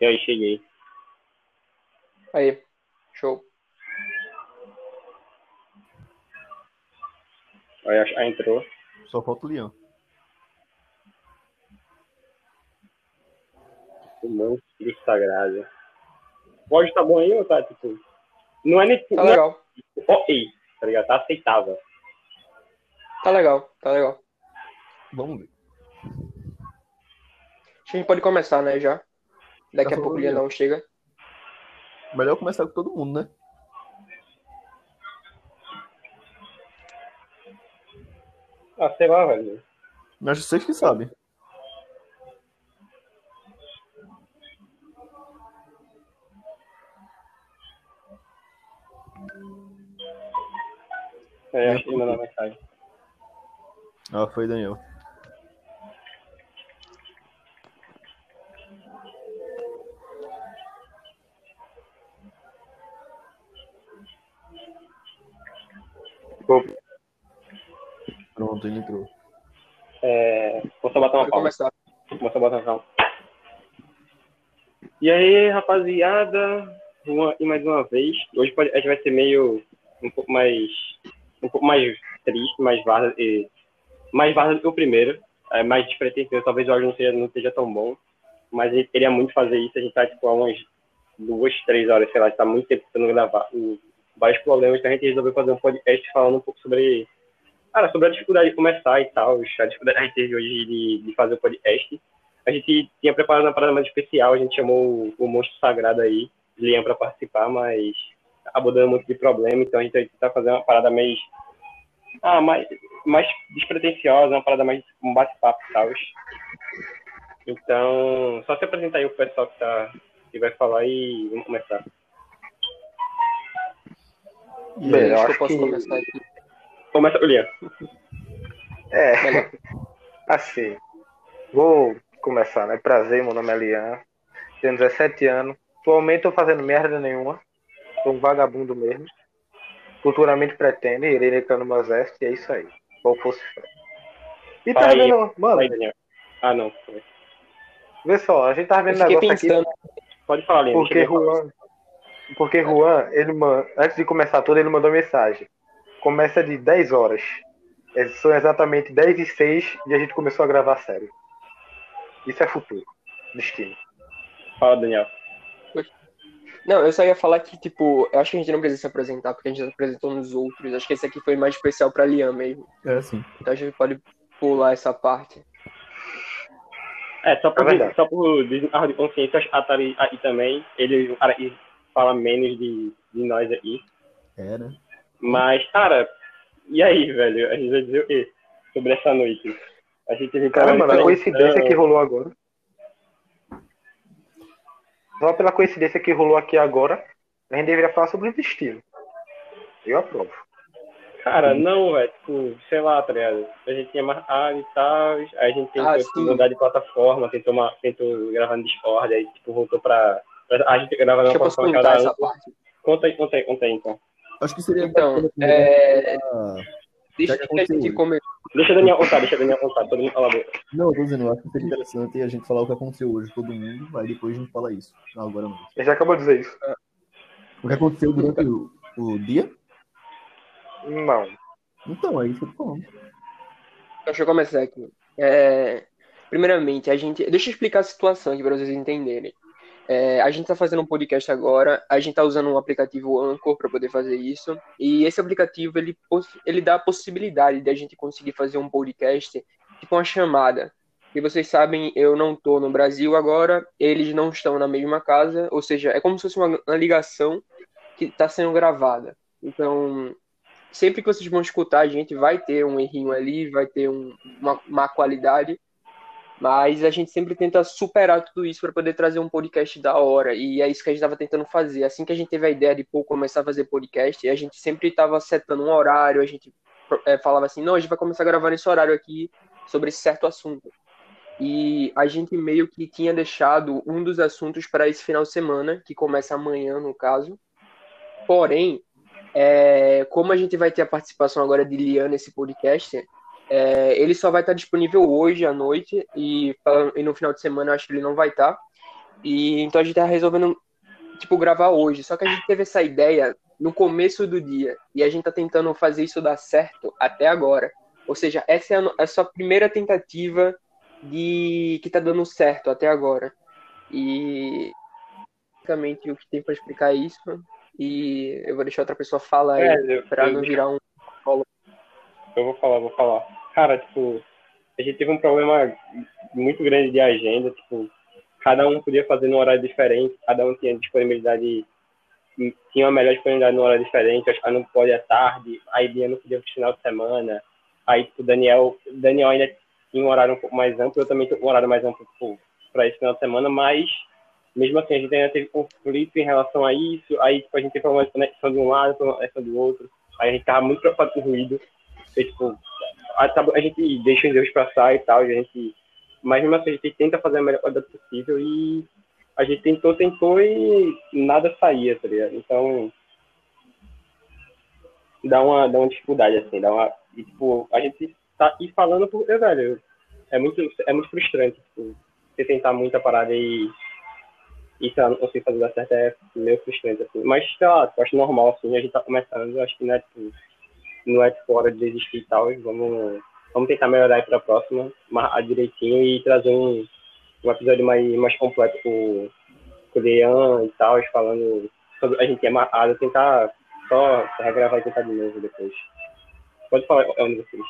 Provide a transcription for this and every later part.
E aí, cheguei. Aí, show. Aí, aí entrou. Só falta o Leão. O monstro sagrado. O áudio tá bom aí ou tá, tipo... Não é nem... Tá não é, legal. tipo, ok, tá ligado? Tá aceitável. Tá legal, tá legal. Vamos ver. A gente pode começar, né, já. Daqui a pouco o Leandão chega. Melhor começar com todo mundo, né? Ah, sei lá, velho. Mas vocês que sabem. É, acho que ele mandou mensagem. Ah, foi Daniel. Pronto, ele entrou. É, vou só botar uma Pode pausa. começar. Vou só botar uma. E aí, rapaziada, uma, e mais uma vez, hoje pode, a gente vai ser meio, um pouco mais, um pouco mais triste, mais vaza, e, mais vaza do que o primeiro, é, mais despretensioso, talvez o áudio não seja, não seja tão bom, mas a gente queria muito fazer isso, a gente tá, tipo, há umas duas, três horas, sei lá, a gente tá muito tempo tentando gravar, o, vários problemas, então a gente resolveu fazer um podcast falando um pouco sobre, cara, sobre a dificuldade de começar e tal, a dificuldade que a gente teve hoje de, de fazer o podcast, a gente tinha preparado uma parada mais especial, a gente chamou o, o Monstro Sagrado aí, Liam, para participar, mas acabou dando muito de problema, então a gente tentar fazer uma parada mais, ah, mais, mais despretensiosa, uma parada mais um bate-papo e tal. Então, só se apresentar aí o pessoal que, tá, que vai falar e vamos começar. E Bem, aí, eu Acho que eu posso que- começar aqui. Começa o Liam. É, assim, vou começar, né? Prazer, meu nome é Lian, tenho 17 anos. Atualmente tô fazendo merda nenhuma, sou um vagabundo mesmo. Futuramente pretendo, irei entrar no meu exército e é isso aí. Qual fosse. E tá aí. vendo, mano, aí. Ah, não. vê só, a gente tá Eu vendo negócio aqui pensando. Pode falar, Liam. porque. Juan, porque Juan, ele man- antes de começar tudo, ele mandou mensagem. Começa de 10 horas. É, São exatamente 10 e 6 e a gente começou a gravar sério. Isso é futuro. Destino. Fala, Daniel. Não, eu só ia falar que, tipo, eu acho que a gente não precisa se apresentar, porque a gente já se apresentou nos outros. Acho que esse aqui foi mais especial pra Liam mesmo. É, sim. Então a gente pode pular essa parte. É, só por, É só por desencargo de consciência, a Atari aí também, ele, cara, ele fala menos de, de nós aí. É, né? Mas, cara, e aí, velho? A gente vai dizer o quê sobre essa noite? A gente teve Caramba, problema a coincidência que rolou agora. Só pela coincidência que rolou aqui agora, a gente deveria falar sobre o destino. Eu aprovo. Cara, não, velho, tipo, sei lá, tá ligado? A gente tinha marcado e tal, aí a gente tentou Ah, tipo, sim. mudar de plataforma, tentou, uma, tentou gravar no Discord, aí tipo, voltou pra. A gente gravava Deixa na posso contar cada essa parte. Conta aí, conta aí, conta aí, então. Acho que seria Então, é, Deixa Já que que a gente aconteceu. come... Deixa o Daniel contar, deixa o Daniel contar, todo mundo fala a boca. Não, eu tô dizendo, eu acho que seria interessante a gente falar o que aconteceu hoje, todo mundo, aí depois a gente fala isso. Não, agora não. Ele já acabou de dizer isso. O que aconteceu durante o, o dia? Não. Então, é isso que eu tô falando. Deixa eu começar aqui. É, Primeiramente, a gente. Deixa eu explicar a situação aqui para vocês entenderem. É, a gente está fazendo um podcast agora, a gente está usando um aplicativo Anchor para poder fazer isso, e esse aplicativo ele, ele dá a possibilidade de a gente conseguir fazer um podcast tipo uma chamada. E vocês sabem, eu não estou no Brasil agora, eles não estão na mesma casa, ou seja, é como se fosse uma, uma ligação que está sendo gravada. Então, sempre que vocês vão escutar, a gente vai ter um errinho ali, vai ter um, uma má qualidade, mas a gente sempre tenta superar tudo isso para poder trazer um podcast da hora, e é isso que a gente estava tentando fazer. Assim que a gente teve a ideia de pô, começar a fazer podcast, a gente sempre estava setando um horário, a gente é, falava assim: não, a gente vai começar a gravar nesse horário aqui sobre esse certo assunto. E a gente meio que tinha deixado um dos assuntos para esse final de semana, que começa amanhã, no caso. Porém, é, como a gente vai ter a participação agora de Lian nesse podcast, é, ele só vai estar disponível hoje à noite e, e no final de semana eu acho que ele não vai estar. E então a gente tá resolvendo, tipo, gravar hoje. Só que a gente teve essa ideia no começo do dia. E a gente tá tentando fazer isso dar certo até agora. Ou seja, essa é a, no- a sua primeira tentativa de que tá dando certo até agora. E basicamente o que tem pra explicar é isso. E eu vou deixar outra pessoa falar É, eu- não virar um. eu vou falar, vou falar. Cara, tipo, a gente teve um problema muito grande de agenda, tipo, cada um podia fazer num horário diferente, cada um tinha disponibilidade, tinha uma melhor disponibilidade num horário diferente, acho que não pode à tarde, aí Bia não podia no final de semana, aí tipo, Daniel, Daniel ainda tinha um horário um pouco mais amplo, eu também tinha um horário mais amplo tipo, para esse final de semana, mas mesmo assim a gente ainda teve conflito em relação a isso, aí tipo, a gente teve de conexão de um lado, de conexão do outro, aí a gente tava muito preocupado com o ruído, e, tipo, a, a gente deixa os erros passar e tal, a gente, mas mesmo assim a gente tenta fazer a melhor qualidade possível e a gente tentou, tentou e nada saía, tá ligado? Então dá uma, dá uma dificuldade, assim, dá uma. E, tipo, a gente tá aqui falando porque, velho, é muito, é muito frustrante, tipo, você tentar muita parada e. Lá, não conseguir fazer dar certo é meio frustrante, assim. Mas, sei lá, eu acho normal, assim, a gente tá começando, eu acho que não é, tipo, não é hora de desistir e tal, vamos, vamos tentar melhorar aí pra próxima, marcar direitinho e trazer um, um episódio mais, mais completo com, com o Leão e tal, falando sobre a gente é amarrado, tentar só regravar e tentar de novo depois. Pode falar, é um de vocês.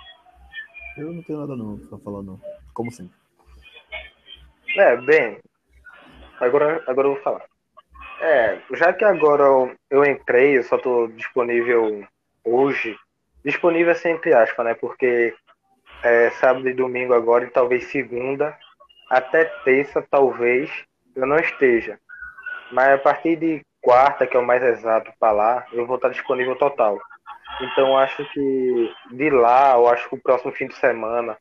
Eu não tenho nada não pra falar, não. Como sempre. É, bem, agora, agora eu vou falar. É, já que agora eu, eu entrei, eu só tô disponível hoje, disponível assim, entre aspas, né? Porque é, sábado e domingo agora e talvez segunda, até terça talvez eu não esteja. Mas a partir de quarta, que é o mais exato para lá, eu vou estar disponível total. Então acho que de lá, eu acho que o próximo fim de semana,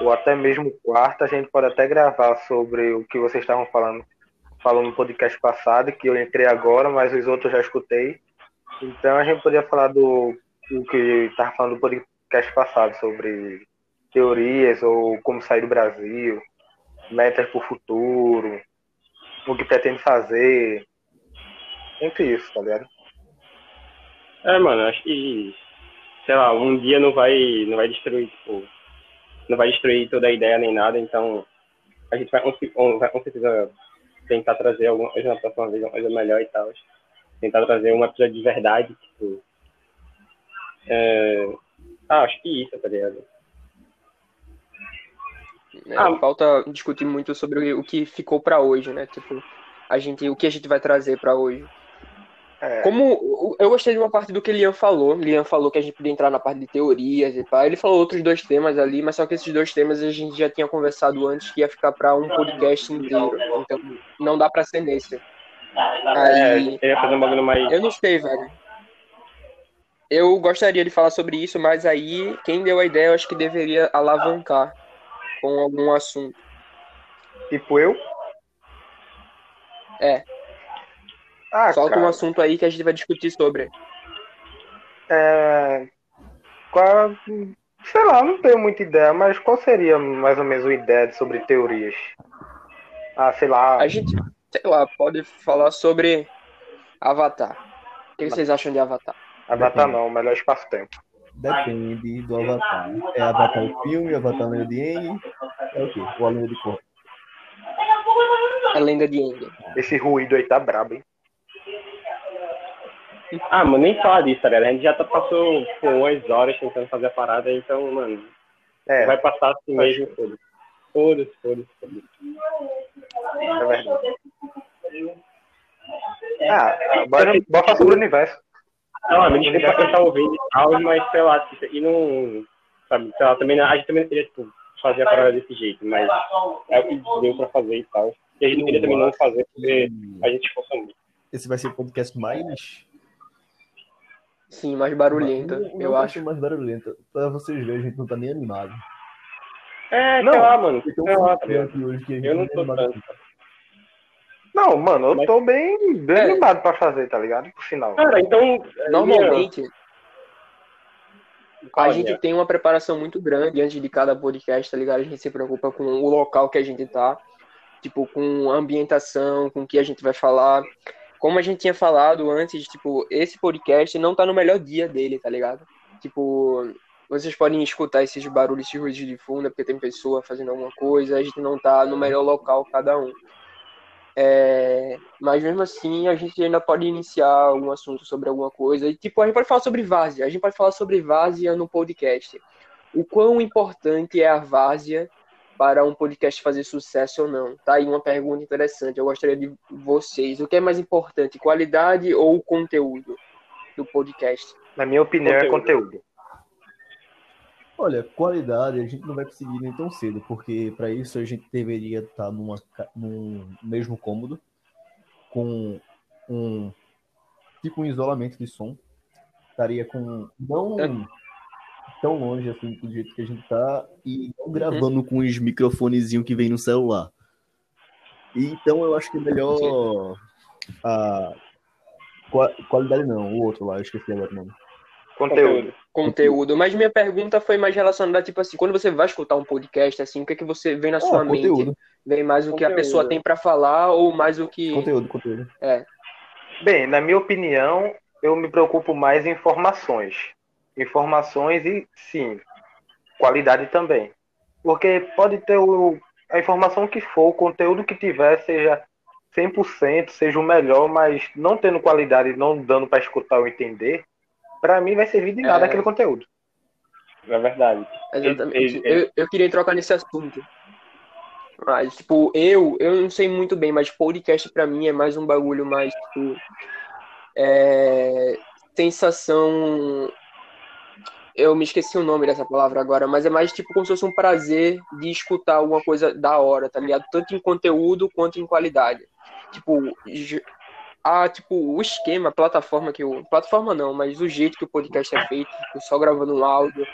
ou até mesmo quarta, a gente pode até gravar sobre o que vocês estavam falando, falando no podcast passado, que eu entrei agora, mas os outros eu já escutei. Então a gente podia falar do o que estava falando do podcast passado, sobre teorias ou como sair do Brasil, metas para o futuro, o que pretende fazer, entre isso, tá ligado? É, mano, acho que, sei lá, um dia não vai, não vai destruir, tipo, não vai destruir toda a ideia nem nada, então a gente vai, vai certeza tentar trazer alguma coisa na próxima vez, uma coisa melhor e tal. Tentar trazer um episódio de verdade, tipo. É... Ah, acho que isso, tá ligado? né? Ah. Falta discutir muito sobre o que ficou pra hoje, né? Tipo, a gente, o que a gente vai trazer pra hoje. É, Como eu gostei de uma parte do que Liam falou. Liam falou que a gente podia entrar na parte de teorias e pá. Ele falou outros dois temas ali, mas só que esses dois temas a gente já tinha conversado antes que ia ficar pra um podcast inteiro. Então não dá pra ser nesse. É, a gente queria fazer um bagulho mais. Eu não sei, velho. Eu gostaria de falar sobre isso, mas aí quem deu a ideia eu acho que deveria alavancar com algum assunto. tipo eu. É. Ah, Solta cara, um assunto aí que a gente vai discutir sobre. é, qual, sei lá, não tenho muita ideia, mas qual seria mais ou menos uma ideia sobre teorias? Ah, sei lá, A gente, sei lá, pode falar sobre Avatar. O que vocês acham de Avatar? Avatar não, melhor espaço-tempo. Depende do Avatar. É Avatar o filme, Avatar Lenda de Aang, é o quê? O A Lenda de Korra. A lenda de Aang. Esse ruído aí tá brabo, hein? Ah, mano, nem fala disso, tá ligado? A gente já tá, passou por umas horas tentando fazer a parada, então, mano, É, vai passar assim mesmo, foda-se. Foda-se, foda-se, foda-se. é verdade. Ah, bora, bora falar sobre o universo. Sei lá, me desculpa quem tá ouvindo e tal, mas sei lá, isso aqui não. Sabe, sei lá, também, não- a gente também não queria, tipo, fazer a parada desse jeito, mas é o que deu pra fazer e tal. E a gente não queria também não fazer, porque a gente esforçou muito. Esse vai ser o podcast mais. Sim, mais barulhento, Não- não eu vai acho. mais barulhento. Pra vocês verem, a gente não tá nem animado. É, Não, sei lá, mano, Então, sei lá, tá ligado? aqui hoje que a gente Eu não tô animado. tanto. Não, mano, eu Mas- tô bem, bem É. animado pra fazer, tá ligado? Por sinal. Cara, então. Normalmente, a Olha, gente tem uma preparação muito grande antes de cada podcast, tá ligado? A gente se preocupa com o local que a gente tá. tipo, com ambientação, com o que a gente vai falar. Como a gente tinha falado antes, tipo, esse podcast não tá no melhor dia dele, tá ligado? Tipo, vocês podem escutar esses barulhos, esses ruídos de fundo, é porque tem pessoa fazendo alguma coisa, a gente não tá no melhor local cada um. É, mas mesmo assim, a gente ainda pode iniciar algum assunto sobre alguma coisa. E, tipo, a gente pode falar sobre várzea. A gente pode falar sobre várzea no podcast. O quão importante é a várzea para um podcast fazer sucesso ou não? Tá aí uma pergunta interessante. Eu gostaria de vocês. O que é mais importante, qualidade ou conteúdo do podcast? Na minha opinião, conteúdo. é conteúdo. Olha, qualidade a gente não vai conseguir nem tão cedo, porque para isso a gente deveria estar numa, num mesmo cômodo, com um tipo um isolamento de som. Estaria com. Não é. tão longe assim do jeito que a gente tá, e não gravando uhum. com os microfonezinhos que vem no celular. Então eu acho que é melhor. A qualidade não, o outro lá, eu esqueci agora o nome. Conteúdo. Conteúdo. Mas minha pergunta foi mais relacionada, tipo assim, quando você vai escutar um podcast, assim, o que é que você vem na sua mente? Vem mais o que a pessoa tem para falar ou mais o que. Conteúdo, conteúdo. É. Bem, na minha opinião, eu me preocupo mais em informações. Informações e, sim, qualidade também. Porque pode ter o, a informação que for, o conteúdo que tiver, seja 100%, seja o melhor, mas não tendo qualidade, não dando para escutar ou entender, para mim vai servir de nada é... aquele conteúdo. É verdade. Exatamente. Eu, eu queria trocar nesse assunto. Mas, tipo, eu, eu não sei muito bem, mas podcast para mim é mais um bagulho mais, tipo, é, sensação. Eu me esqueci o nome dessa palavra agora, mas é mais tipo como se fosse um prazer de escutar alguma coisa da hora, tá ligado? Tanto em conteúdo quanto em qualidade. Tipo, a, tipo, o esquema, a plataforma que o. Plataforma não, mas o jeito que o podcast é feito, tipo, só gravando um áudio,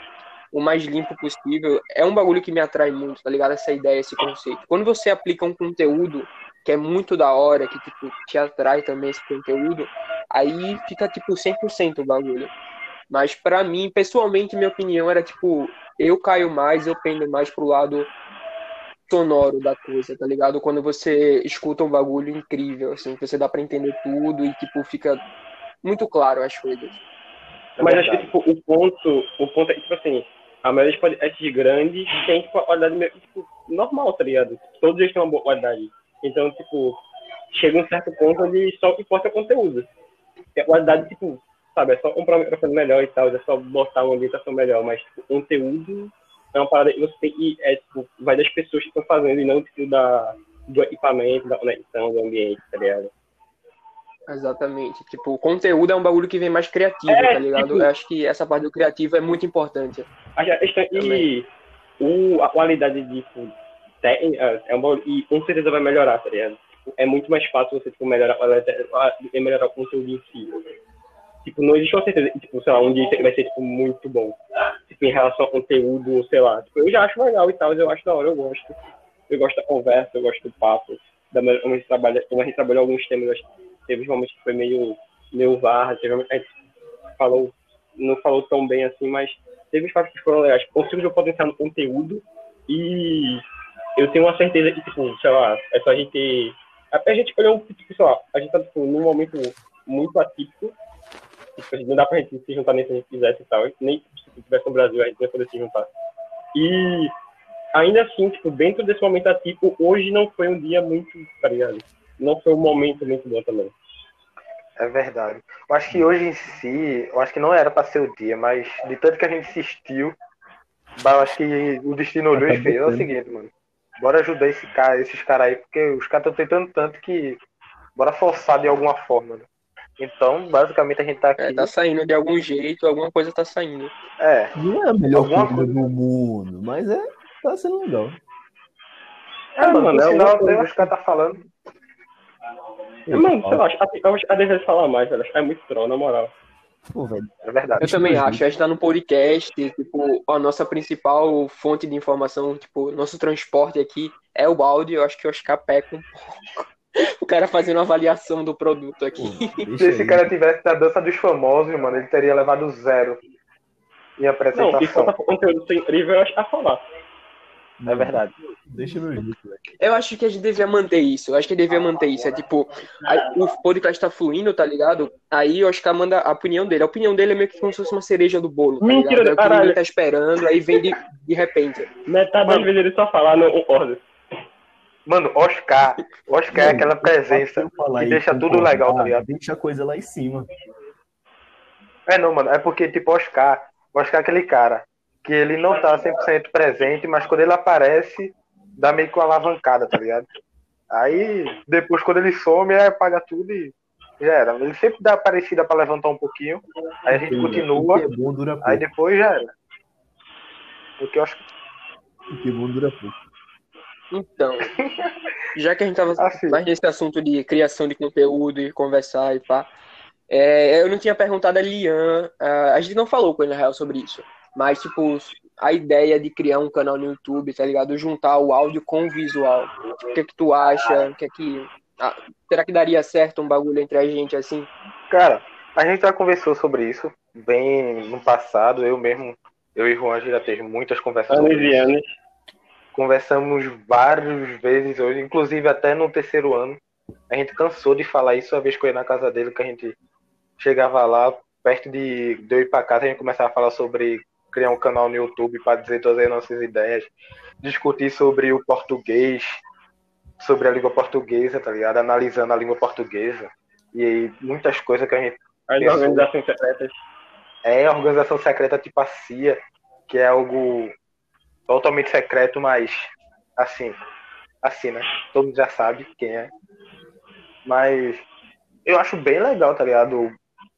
o mais limpo possível, é um bagulho que me atrai muito, tá ligado? Essa ideia, esse conceito. Quando você aplica um conteúdo que é muito da hora, que tipo, te atrai também esse conteúdo, aí fica tipo 100% o bagulho. Mas para mim, pessoalmente, minha opinião era tipo, eu caio mais, eu pendo mais pro lado sonoro da coisa, tá ligado? Quando você escuta um bagulho incrível, assim, que você dá para entender tudo e, tipo, fica muito claro as coisas. É Mas acho que, tipo, o ponto, o ponto é, tipo assim, a maioria dos podcasts grandes tem, tipo, a qualidade meio, tipo, normal, tá ligado? Todos eles têm uma boa qualidade. Então, tipo, chega um certo ponto onde só importa o conteúdo. E a qualidade, tipo, sabe, é só comprar um microfone melhor e tal, é só botar uma ambientação melhor, mas, tipo, conteúdo é uma parada que você tem que, é, tipo, vai das pessoas que estão fazendo e não, tipo, da, do equipamento, da conexão, do ambiente, tá ligado? Exatamente. Tipo, o conteúdo é um bagulho que vem mais criativo, é, tá ligado? Tipo, Eu acho que essa parte do criativo é muito importante. E o, a qualidade de tipo, técnica é um bagulho, e com certeza vai melhorar, tá ligado? Tipo, é muito mais fácil você tipo, melhorar, melhorar o conteúdo em si. Tipo, não existe uma certeza tipo, sei lá, um dia vai ser, tipo, muito bom. Tipo, em relação ao conteúdo, sei lá. Tipo, eu já acho legal e tal, eu acho da hora, eu gosto. Eu gosto da conversa, eu gosto do papo. Da maneira como a gente trabalha, como a gente trabalhou alguns temas, teve momentos que foi meio, meio varra, teve momentos que a gente falou, não falou tão bem assim, mas teve espaços que foram legais. Conseguimos o potencial no conteúdo e eu tenho uma certeza que, tipo, sei lá, é só a gente. A gente escolheu um, tipo, sei lá, a gente tá, tipo, num momento muito atípico Tipo, não dá pra gente se juntar nem se a gente quisesse e tal. Nem se tivesse no Brasil, a gente não ia poder se juntar. E ainda assim, tipo, dentro desse momento atípico, hoje não foi um dia muito, tá ligado? Não foi um momento muito bom também. É verdade. Eu acho que hoje em si, eu acho que não era para ser o dia, mas de tanto que a gente assistiu, eu acho que o destino olhou e fez. É o seguinte, mano. Bora ajudar esse cara, esses caras aí, porque os caras estão tentando tanto que. Bora forçar de alguma forma, né? Então, basicamente, a gente tá aqui. É, tá saindo de algum jeito, alguma coisa tá saindo. É. Não é a melhor alguma coisa do mundo, mas é. Tá sendo legal. É, é mano, é sinal, coisa... os caras tá falando. É, mano, sei lá, acho, eu acho que a de falar mais, velho. É muito troll, na moral. Pô, velho. É verdade. Eu também acho. A gente tá no podcast, tipo, a nossa principal fonte de informação, tipo, nosso transporte aqui é o balde. Eu acho que o Oscar peca um pouco o cara fazendo uma avaliação do produto aqui. Se esse cara tivesse na dança dos famosos, mano, ele teria levado zero em apresentação. Não, isso é conteúdo incrível, eu acho a falar. É verdade. Deixa jeito, velho. Eu acho que a gente devia manter isso. Eu acho que devia manter isso. É tipo, a- o podcast tá fluindo, tá ligado? Aí o Oscar manda a opinião dele. A opinião dele é meio que como se fosse uma cereja do bolo. Tá Mentira ligado? É o que caralho. ninguém tá esperando, aí vem de, de repente. Metade das vezes ele só fala, não concorda. Mano, Oscar. Oscar é aquela presença que deixa tudo legal, tá ligado? Deixa a coisa lá em cima. É não, mano. É porque, tipo, Oscar. Oscar é aquele cara que ele não tá 100% presente, mas quando ele aparece, dá meio que uma alavancada, tá ligado? Aí, depois, quando ele some, aí apaga tudo e já era. Ele sempre dá parecida pra levantar um pouquinho. Aí a gente continua, é bom aí depois já era. Porque eu acho que. O que é bom dura pouco. Então, já que a gente tava Assim. mais nesse assunto de criação de conteúdo e conversar e pá, é, eu não tinha perguntado a Lian, a gente não falou com ele na real sobre isso, mas tipo, a ideia de criar um canal no YouTube, tá ligado? Juntar o áudio com o visual. O que é que tu acha? O que é que. ah, será que daria certo um bagulho entre a gente assim? Cara, a gente já conversou sobre isso bem no passado. Eu mesmo, eu e Juan já teve muitas conversas Anos e isso. Conversamos várias vezes hoje, inclusive até no terceiro ano. A gente cansou de falar isso a vez que eu ia na casa dele, que a gente chegava lá, perto de, de eu ir pra casa, a gente começava a falar sobre criar um canal no YouTube para dizer todas as nossas ideias, discutir sobre o português, sobre a língua portuguesa, tá ligado? Analisando a língua portuguesa. E aí, muitas coisas que a gente As Pessoas. organizações secretas. é a organização secreta tipo a CIA, que é algo totalmente secreto, mas assim, assim, né? Todo mundo já sabe quem é. Mas eu acho bem legal, tá ligado?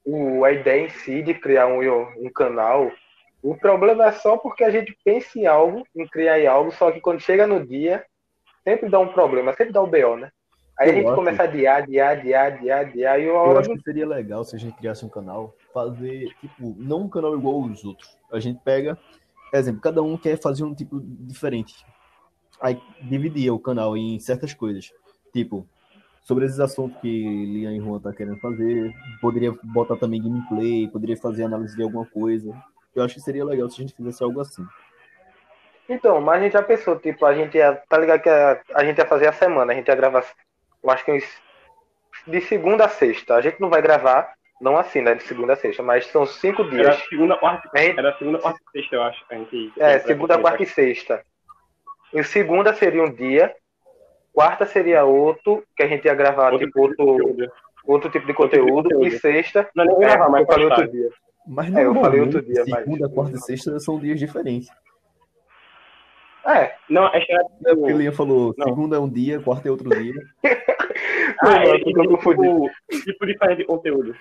O, a ideia em si de criar um, um canal. O problema é só porque a gente pensa em algo, em criar em algo, só que quando chega no dia, sempre dá um problema, sempre dá o BO, né? Aí a Eu gente acho. começa a adiar, adiar, adiar, adiar, adiar, e uma Eu acho que seria legal se a gente criasse um canal, fazer, tipo, não um canal igual aos outros. A gente pega, exemplo, cada um quer fazer um tipo diferente. Aí dividia o canal em certas coisas. Tipo, sobre esses assuntos que Lian e Juan tá querendo fazer, poderia botar também gameplay, poderia fazer análise de alguma coisa. Eu acho que seria legal se a gente fizesse algo assim. Então, mas a gente já pensou, tipo, a gente ia, tá ligado que a, a gente ia fazer a semana, a gente ia gravar, eu acho que uns, de segunda a sexta. A gente não vai gravar, não assim, né, de segunda a sexta, mas são cinco Era dias. segunda, quarta, gente- era segunda, quarta e sexta, eu acho. A gente, é, segunda, quarta e sexta. E segunda seria um dia, quarta seria outro, que a gente ia gravar, Outro tipo, outro, conteúdo. outro tipo de Outro tipo de conteúdo, conteúdo. e sexta, Não, é, gravar, mas eu falei outro dia. Mas É, eu falei normalmente, outro dia, mas- segunda, quarta e sexta são dias diferentes. É, Não, acho que era É porque o Lian falou, Não. segunda é um dia, quarta é outro dia. Ah, eu é, tô confundindo. tipo, tipo diferente de conteúdo.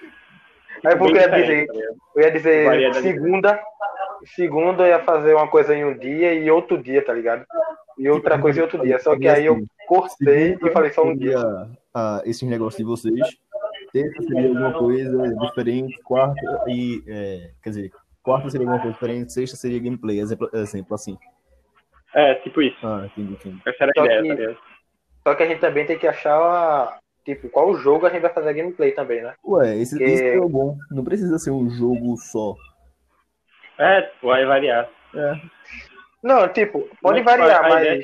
É porque eu ia dizer-? Eu ia dizer segunda, segunda eu ia fazer uma coisa em um dia e outro dia, tá ligado? E outra coisa em outro dia. Só que aí eu cortei e falei só um dia. ah, esses negócios de vocês. Terça seria alguma coisa diferente. Quarta e. é, quer dizer, quarta seria alguma coisa diferente. Sexta seria gameplay. Exemplo, exemplo assim. É, tipo isso. Ah, entendi, entendi. Essa era a Só ideia, que- tá ligado? Só que a gente também tem que achar, a- tipo, qual jogo a gente vai fazer a gameplay também, né? Ué, esse, Que- isso é o bom. Não precisa ser um jogo só. É, vai variar. É, Não, tipo, pode Mas, variar, mas é-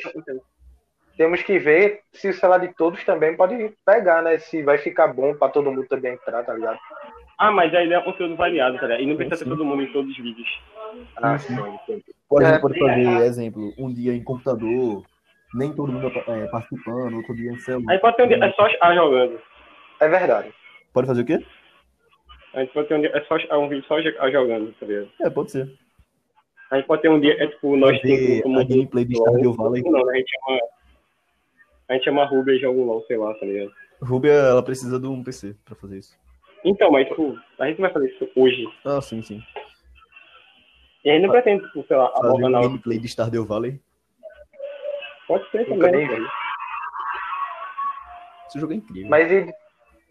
temos que ver se o celular de todos também pode pegar, né? Se vai ficar bom pra todo mundo também entrar, tá ligado? Ah, mas a ideia é um conteúdo variado, tá ligado? E não precisa Sim. ter todo mundo em todos os vídeos. Ah, Sim, sim, entendi. Pode, É, pode fazer, exemplo, um dia em computador, nem todo mundo é, participando, outro dia em celular. Aí pode ter um dia, é só a jogando. É verdade. Pode fazer o quê? A gente pode ter um dia, é só é um vídeo só a jogando, tá ligado? É, pode ser. A gente pode ter um dia, é tipo, nós Fazer cinco a gameplay de Stardew Valley. Não, a gente chama. A gente chama a Rubia e joga um LOL, sei lá, tá ligado? Rubia, ela precisa de um PC pra fazer isso. Então, mas, tipo, a gente não vai fazer isso hoje. Ah, sim, sim. E a gente não pretende, tipo, sei lá, Fazer um abordar na gameplay de Stardew Valley. Pode ser Nunca também. nem vi. Esse jogo é incrível. Mas, e-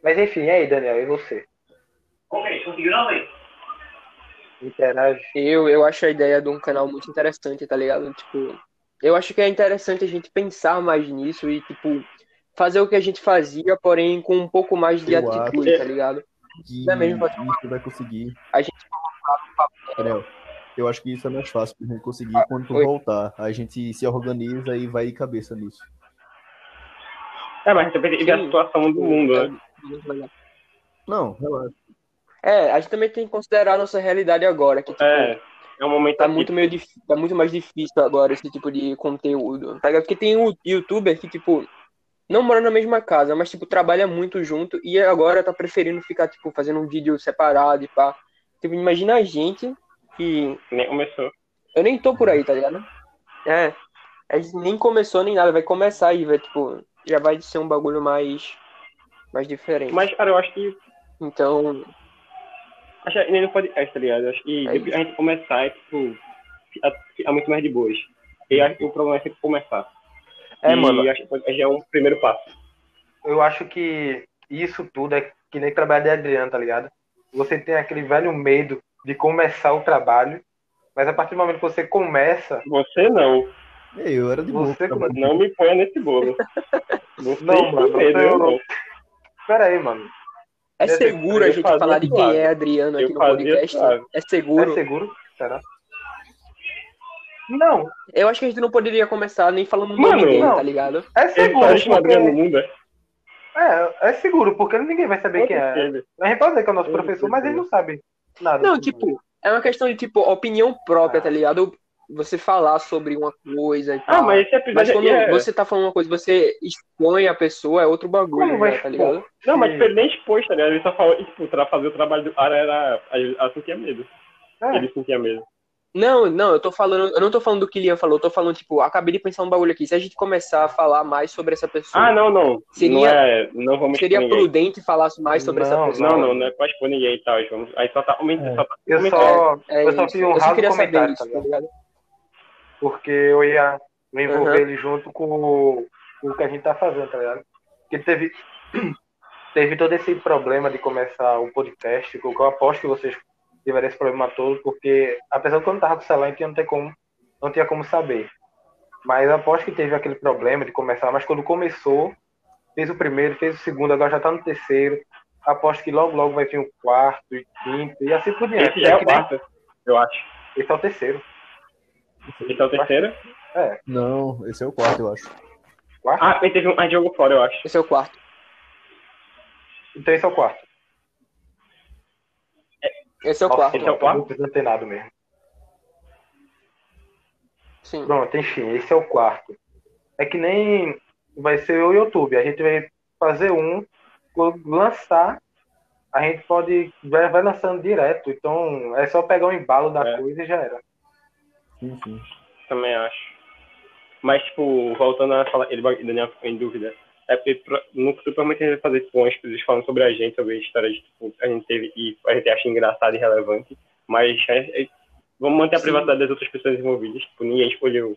mas enfim, e aí, Daniel, e você? Ok, conseguiu não, velho? Interage. Eu, eu acho a ideia de um canal muito interessante, tá ligado? Tipo, eu acho que é interessante a gente pensar mais nisso e, tipo, fazer o que a gente fazia, porém com um pouco mais de Eu atitude, acho. tá ligado? que Não é mesmo, vai conseguir. A gente Ariel, Eu acho que isso é mais fácil pra gente conseguir Ah, quando tu voltar. A gente se organiza e vai de cabeça nisso. É, mas também tem que ver a situação do mundo, né? Não, relaxa. É, a gente também tem que considerar a nossa realidade agora, que tipo, É, é um momento tá muito meio dif- tá muito mais difícil agora esse tipo de conteúdo, tá? Porque tem o youtuber que, tipo, não mora na mesma casa, mas, tipo, trabalha muito junto e agora tá preferindo ficar, tipo, fazendo um vídeo separado e pá. Tipo, imagina a gente que Nem começou. eu nem tô por aí, tá ligado? É, a gente nem começou nem nada, vai começar aí, vai, tipo, já vai ser um bagulho mais, mais diferente. Mas, cara, eu acho que. Então, Acho que nem no podcast, tá ligado? Eu acho que É depois a gente começar, é tipo. Fica, muito mais de boas. E acho que o problema é sempre começar. É, e mano. acho que já é um primeiro passo. Eu acho que isso tudo é que nem trabalhar de Adriano, tá ligado? Você tem aquele velho medo de começar o trabalho, mas a partir do momento que você começa, Você não. Eu era de. Você- trabalho. Não me ponha nesse bolo. Você Não, mano, medo, eu eu não. não. pera aí, mano, é Eu seguro a gente falar de quem é Adriano aqui Eu no podcast? suave. É seguro? é seguro? Será? Não, Eu acho que a gente não poderia começar nem falando Mano, nome dele, não. tá ligado? é Ele seguro, no porque... mundo, é? É, é seguro, porque ninguém vai saber quem é. Ele. A gente pode dizer que é o nosso Ele professor, mas ele não sabe nada. Não, tipo, é uma questão de, tipo, opinião própria, Ah. tá ligado? Você falar sobre uma coisa e Ah, tal. mas esse episódio Mas quando é... você tá falando uma coisa, você expõe a pessoa, é outro bagulho, Como vai né, tá ligado? Não, mas Sim. ele nem expôs, tá ligado? Ele só falou, tipo, pra fazer o trabalho do cara era. Ela sentia medo. É. Ele sentia medo. Não, não, eu tô falando, eu não tô falando do que Liam falou, eu tô falando, tipo, acabei de pensar um bagulho aqui. Se a gente começar a falar mais sobre essa pessoa, Ah, não, não. Seria- Não é. Não vamos seria prudente falar mais sobre essa Não, pessoa. Não, não, não é pra expor ninguém e tal. Vamos... Aí só tá aumentando. É. Só tá Eu aumentando. só, É eu só fiz um eu só raso queria saber comentário, isso, tá tá ligado? Porque eu ia me envolver Aham. ele junto com o, com o que a gente tá fazendo, tá ligado? Porque teve, teve todo esse problema de começar o podcast, que eu aposto que vocês tiveram esse problema todo, porque apesar de quando tava com o celular, a gente não, tem como, não tinha como saber. Mas aposto que teve aquele problema de começar, mas quando começou, fez o primeiro, fez o segundo, agora já tá no terceiro. Aposto que logo, logo vai vir o quarto e quinto, e assim por diante. Esse já é o nem- quarto, eu acho. Esse é o terceiro. Esse é o terceiro. Não, esse é o quarto, eu acho. Quarto? Ah, ele teve um mais jogo fora, eu acho. Esse é o quarto. Então esse é o quarto. Esse é o Nossa, quarto. esse é o quarto? Muito desantenado mesmo. Sim. Pronto, enfim, esse é o quarto. É que nem vai ser o YouTube. A gente vai fazer um, quando lançar, a gente pode. Vai, vai lançando direto. Então é só pegar o embalo da É. coisa e já era. Sim, sim. Também acho. Mas, tipo, voltando a falar, ele, Daniel ficou em dúvida. É porque no futuro a gente vai fazer tipo, uns episódios falando sobre a gente, sobre a história de, tipo, a gente teve e a gente acha engraçado e relevante. Mas é- é- vamos manter a Sim. privacidade das outras pessoas envolvidas. Tipo, ninguém escolheu,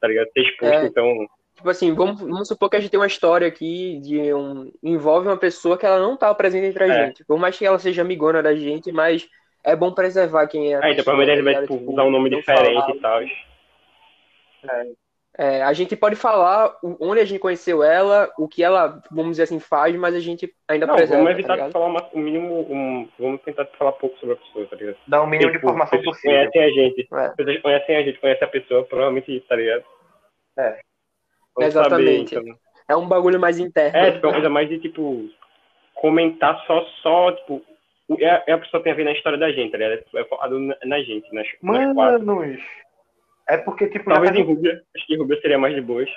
tá ligado? Ser exposto, É. então. Tipo assim, vamos, vamos supor que a gente tem uma história aqui de um. envolve uma pessoa que ela não tá presente entre a É. gente. Por mais que ela seja amigona da gente, mas é bom preservar quem é a Aí, então, provavelmente ele tá vai, ligado? tipo, Tipo, usar um nome diferente e tal. É, a gente pode falar onde a gente conheceu ela, o que ela, vamos dizer assim, faz, mas a gente ainda Não, preserva, vamos tá evitar de ligado? falar uma- o mínimo. um- vamos tentar falar pouco sobre a pessoa, tá ligado? Dá o mínimo de Tipo, informação pessoas que possível. conhecem a gente. É. Pessoas que conhecem a gente, conhecem a pessoa, provavelmente, tá ligado? É. Vamos Exatamente. saber, então. É um bagulho mais interno. É, tipo, é uma coisa mais de, tipo, comentar só, só, tipo, é, é a pessoa tem a ver na história da gente, tá ligado? É, é focado na, gente, nas, nas quatro. É porque, tipo, Talvez tá- em Rubia, acho que em Rubia seria mais de boas.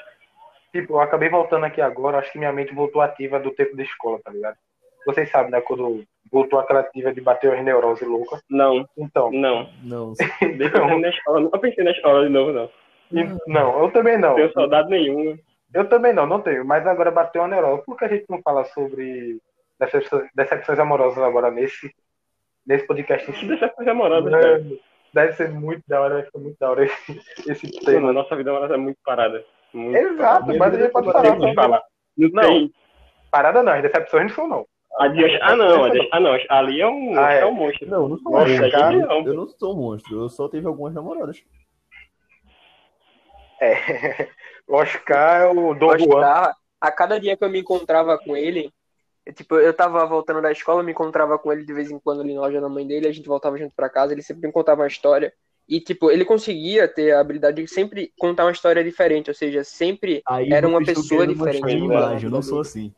tipo, eu acabei voltando aqui agora, acho que minha mente voltou ativa do tempo da escola, tá ligado? Vocês sabem, né? Quando voltou aquela ativa de bater as neuroses loucas. Não, Então, não. Não, então na escola, nunca pensei na escola de novo, não. não, eu também não. Não tenho saudade nenhuma. Eu também não, não tenho. Mas agora bateu uma neurose. Por que a gente não fala sobre decepções, decepções amorosas agora nesse, nesse podcast? Que dessa coisa amorosa, cara. Deve ser muito da hora, deve ser muito da hora esse, esse Mano, tema. a nossa vida é muito parada. Muito Exato, parada. mas a gente pode Não falar tem. Não, Não. tem. Parada não, as decepções não são, não. A de, ah, não, ah, não. Ali é um, Ah, é. é um monstro. não, não sou Nossa, monstro. cara. Eu não sou monstro, eu só tive algumas namoradas. É. O Oscar é o Dom Juan. Oscar, a cada dia que eu me encontrava com ele, tipo, eu tava voltando da escola, me encontrava com ele de vez em quando ali na loja da mãe dele, a gente voltava junto pra casa, ele sempre me contava uma história. E, tipo, ele conseguia ter a habilidade de sempre contar uma história diferente, ou seja, sempre Aí era uma pessoa diferente. imagem, eu não sou assim.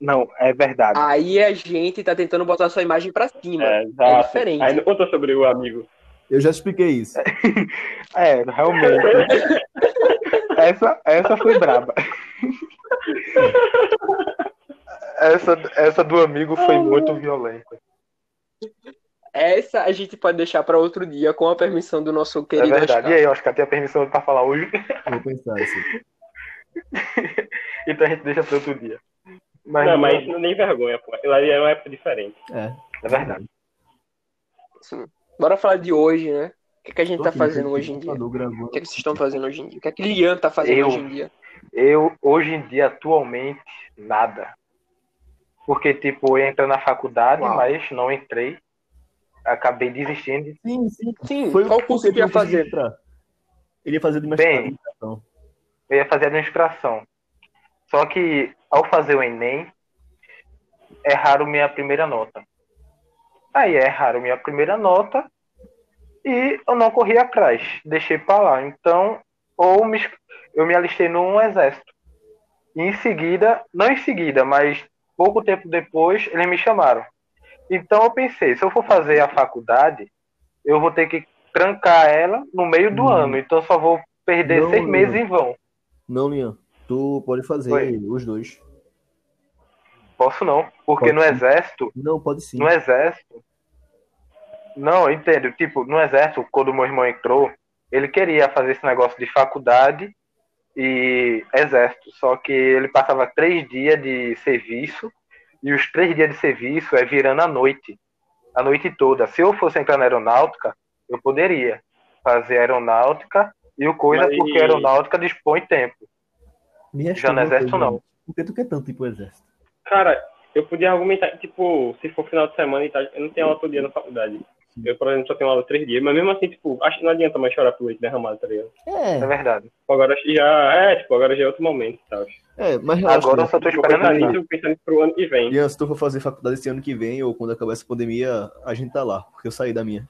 Não, é verdade. Aí a gente tá tentando botar sua imagem pra cima. É, É, diferente. Aí não conta sobre o amigo. Eu já expliquei isso. É, realmente. essa, essa foi braba. essa, essa do amigo foi muito violenta. Essa a gente pode deixar pra outro dia, com a permissão do nosso É querido verdade. Oscar. E aí, Oscar, tem a permissão pra falar hoje? Vou pensar assim. então a gente deixa para outro dia. Mas, não, mas isso não é nem vergonha, pô. Aquilo ali é uma época diferente. É. é verdade. Sim. Bora falar de hoje, né? O que, que a gente Tô tá aqui, fazendo hoje em dia? gravando. O que, que vocês estão fazendo hoje em dia? O que, é que Lian tá fazendo Eu- hoje em dia? Eu, hoje em dia, atualmente, nada. Porque, tipo, eu ia entrar na faculdade, Uau. mas não entrei. Acabei desistindo. Sim, sim. Sim, Foi qual o curso que ia fazer? Entrar. Ele ia fazer de Bem. Eu ia fazer administração. Só que, ao fazer o Enem, erraram minha primeira nota. Aí erraram minha primeira nota e eu não corri atrás. Deixei pra lá. Então, ou me, eu me alistei num exército. E em seguida, não em seguida, mas pouco tempo depois, eles me chamaram. Então eu pensei, se eu for fazer a faculdade, eu vou ter que trancar ela no meio do Hum. ano. Então só vou perder Não, seis meses em vão. Não, Lian. Tu pode fazer Oi. os dois. Posso não, porque Pode no sim. exército, Não, pode sim. no exército. Não, eu entendo. Tipo, no exército, quando meu irmão entrou, ele queria fazer esse negócio de faculdade e exército. Só que ele passava três dias de serviço e os três dias de serviço é virando à noite, a noite toda. Se eu fosse entrar na aeronáutica, eu poderia fazer aeronáutica e o coisa Mas- porque a aeronáutica dispõe tempo. Já no exército, coisa, não. Por que tu quer tanto ir pro exército? Cara, eu podia argumentar, tipo, se for final de semana e tal, eu não tenho aula todo dia na faculdade. Eu, por exemplo, só tenho aula três dias, mas mesmo assim, tipo, acho que não adianta mais chorar pro leite derramado, tá ligado? É É, verdade. Tipo, agora já, é, tipo, agora já é outro momento e tal. é, mas relaxa. Agora eu só tô esperando pensar isso. nisso, pensar nisso pro ano que vem. Lian, se tu for fazer faculdade esse ano que vem ou quando acabar essa pandemia, a gente tá lá, porque eu saí da minha.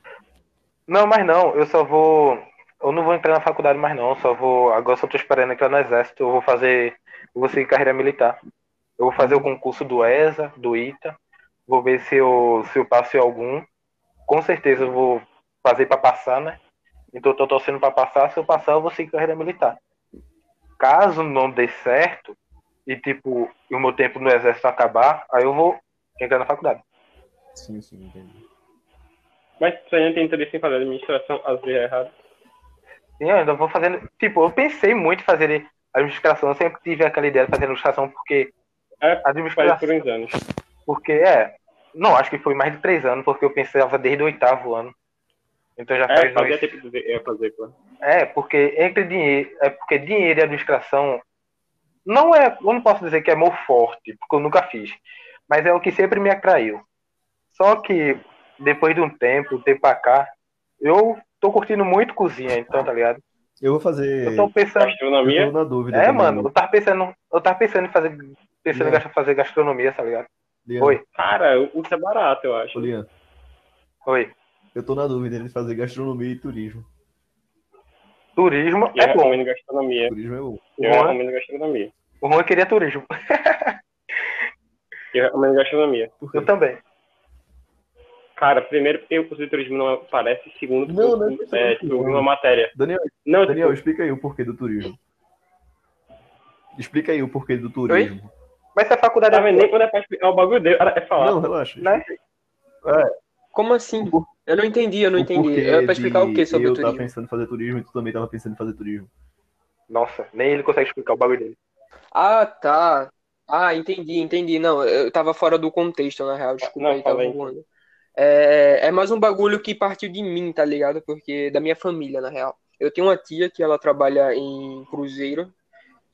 Não, mas não, eu só vou. Eu não vou entrar na faculdade mais não, só vou. Agora só tô esperando entrar no exército, eu vou fazer. Eu vou seguir carreira militar. Eu vou fazer o concurso do ESA, do ITA, vou ver se eu, se eu passo em algum. Com certeza eu vou fazer pra passar, né? Então eu tô torcendo pra passar, se eu passar eu vou seguir carreira militar. Caso não dê certo, e tipo, e o meu tempo no exército acabar, aí eu vou entrar na faculdade. Sim, sim, entendi. Mas se a gente tem interesse em fazer administração, às vezes é errado. Sim, eu ainda vou fazendo. Tipo, eu pensei muito em fazer administração, eu sempre tive aquela ideia de fazer administração, porque É, faz administração. por uns anos. Porque é. Não, acho que foi mais de três anos, porque eu pensava desde o oitavo ano. Então já É, faz fazia dois. tempo de eu fazer, pô. É, porque entre dinheiro. É porque dinheiro e administração não é. Eu não posso dizer que é meu forte, porque eu nunca fiz. Mas é o que sempre me atraiu. Só que depois de um tempo, um tempo pra cá, eu tô curtindo muito cozinha, então, tá ligado? Eu vou fazer. Eu tô pensando. Eu Gastronomia, tô na dúvida. É, também. mano, eu tava pensando, eu tava pensando em fazer, pensando em É. gastar- fazer gastronomia, tá ligado? Oi, cara, o curso é barato, eu ô, acho. Lian, oi. eu tô na dúvida de fazer gastronomia e turismo. Turismo Eu é bom. gastronomia. Turismo é bom. O Eu Juan, recomendo gastronomia. o Juan queria turismo. Eu recomendo gastronomia. Por quê? Eu também. Cara, primeiro porque o curso de turismo não parece, segundo Não, porque não é é, de tipo, uma matéria. Daniel, Não, Daniel, tipo, explica aí o porquê do turismo. Explica aí o porquê do turismo. Mas se a faculdade tá é? Nem quando é pra explicar o bagulho dele, é falar. Não, relaxa. né? Como assim? Eu não entendi, eu não O entendi. É pra explicar o que sobre eu o tava turismo? pensando em fazer turismo e tu também tava pensando em fazer turismo. Nossa, nem ele consegue explicar o bagulho dele. Ah, tá. Ah, entendi, entendi. Não, eu tava fora do contexto, na real. Desculpa Não, aí, tava voando. É, é mais um bagulho que partiu de mim, tá ligado? Porque da minha família, na real. Eu tenho uma tia que ela trabalha em cruzeiro,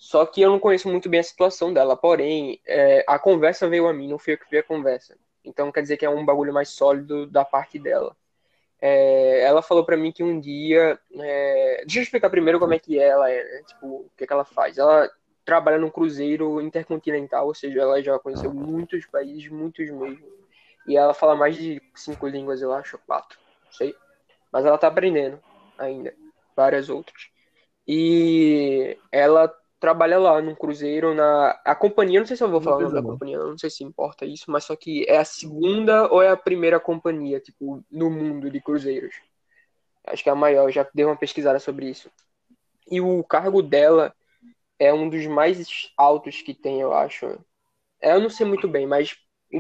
só que eu não conheço muito bem a situação dela. Porém, é, a conversa veio a mim, não fui eu que vi a conversa. Então quer dizer que é um bagulho mais sólido da parte dela. É, ela falou pra mim que um dia. é, deixa eu explicar primeiro como é que ela é, né? Tipo, o que, que ela faz. Ela trabalha num cruzeiro intercontinental, ou seja, ela já conheceu muitos países, muitos mesmo. E ela fala mais de cinco línguas, eu acho, quatro, não sei. Mas ela tá aprendendo. ainda, várias outras. E ela trabalha lá num cruzeiro na a companhia, não sei se eu vou falar o nome da companhia, não sei se importa isso, mas só que é a segunda ou é a primeira companhia, tipo, no mundo de cruzeiros. Acho que é a maior, já dei uma pesquisada sobre isso. E o cargo dela é um dos mais altos que tem, eu acho. É, eu não sei muito bem, mas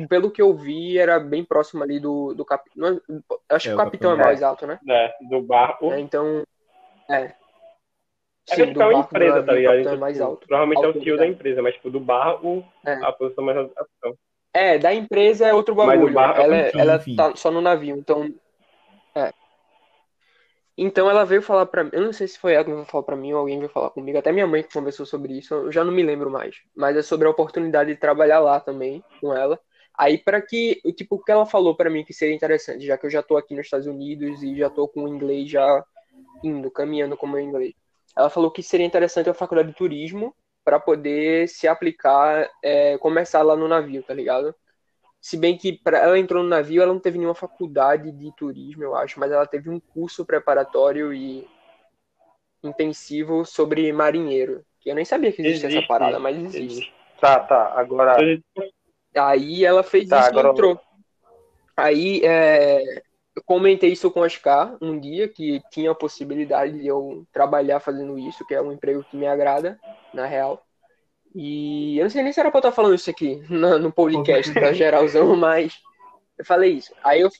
pelo que eu vi, era bem próximo ali do, do capitão. Acho é, que o capitão é mais alto, né? É, do barco. É, então. É. É Sim, do é uma empresa, tá ligado? Então, é mais tipo, alto. Provavelmente alto, é o tio da empresa, mas tipo, do barco, é. a posição mais alta. É, da empresa é outro bagulho. Barco, ela, enfim, ela enfim. tá só no navio, então. É. Então ela veio falar pra mim, eu não sei se foi ela que veio falar pra mim ou alguém veio falar comigo, até minha mãe que conversou sobre isso, eu já não me lembro mais. Mas é sobre a oportunidade de trabalhar lá também com ela. Aí para que, tipo, o que ela falou para mim que seria interessante, já que eu já tô aqui nos Estados Unidos e já tô com o inglês já indo, caminhando com o meu inglês. Ela falou que seria interessante a faculdade de turismo para poder se aplicar, é, começar lá no navio, tá ligado? Se bem que pra, ela entrou no navio, ela não teve nenhuma faculdade de turismo, eu acho, mas ela teve um curso preparatório e intensivo sobre marinheiro. Que eu nem sabia que existia existe, essa parada, mas existe. existe. Tá, tá. Agora. Aí ela fez tá, isso agora... e entrou. Aí é, eu comentei isso com o Oscar um dia, que tinha a possibilidade de eu trabalhar fazendo isso, que é um emprego que me agrada, na real. E eu não sei nem se era pra eu estar falando isso aqui no, no podcast da geralzão, mas eu falei isso. Aí eu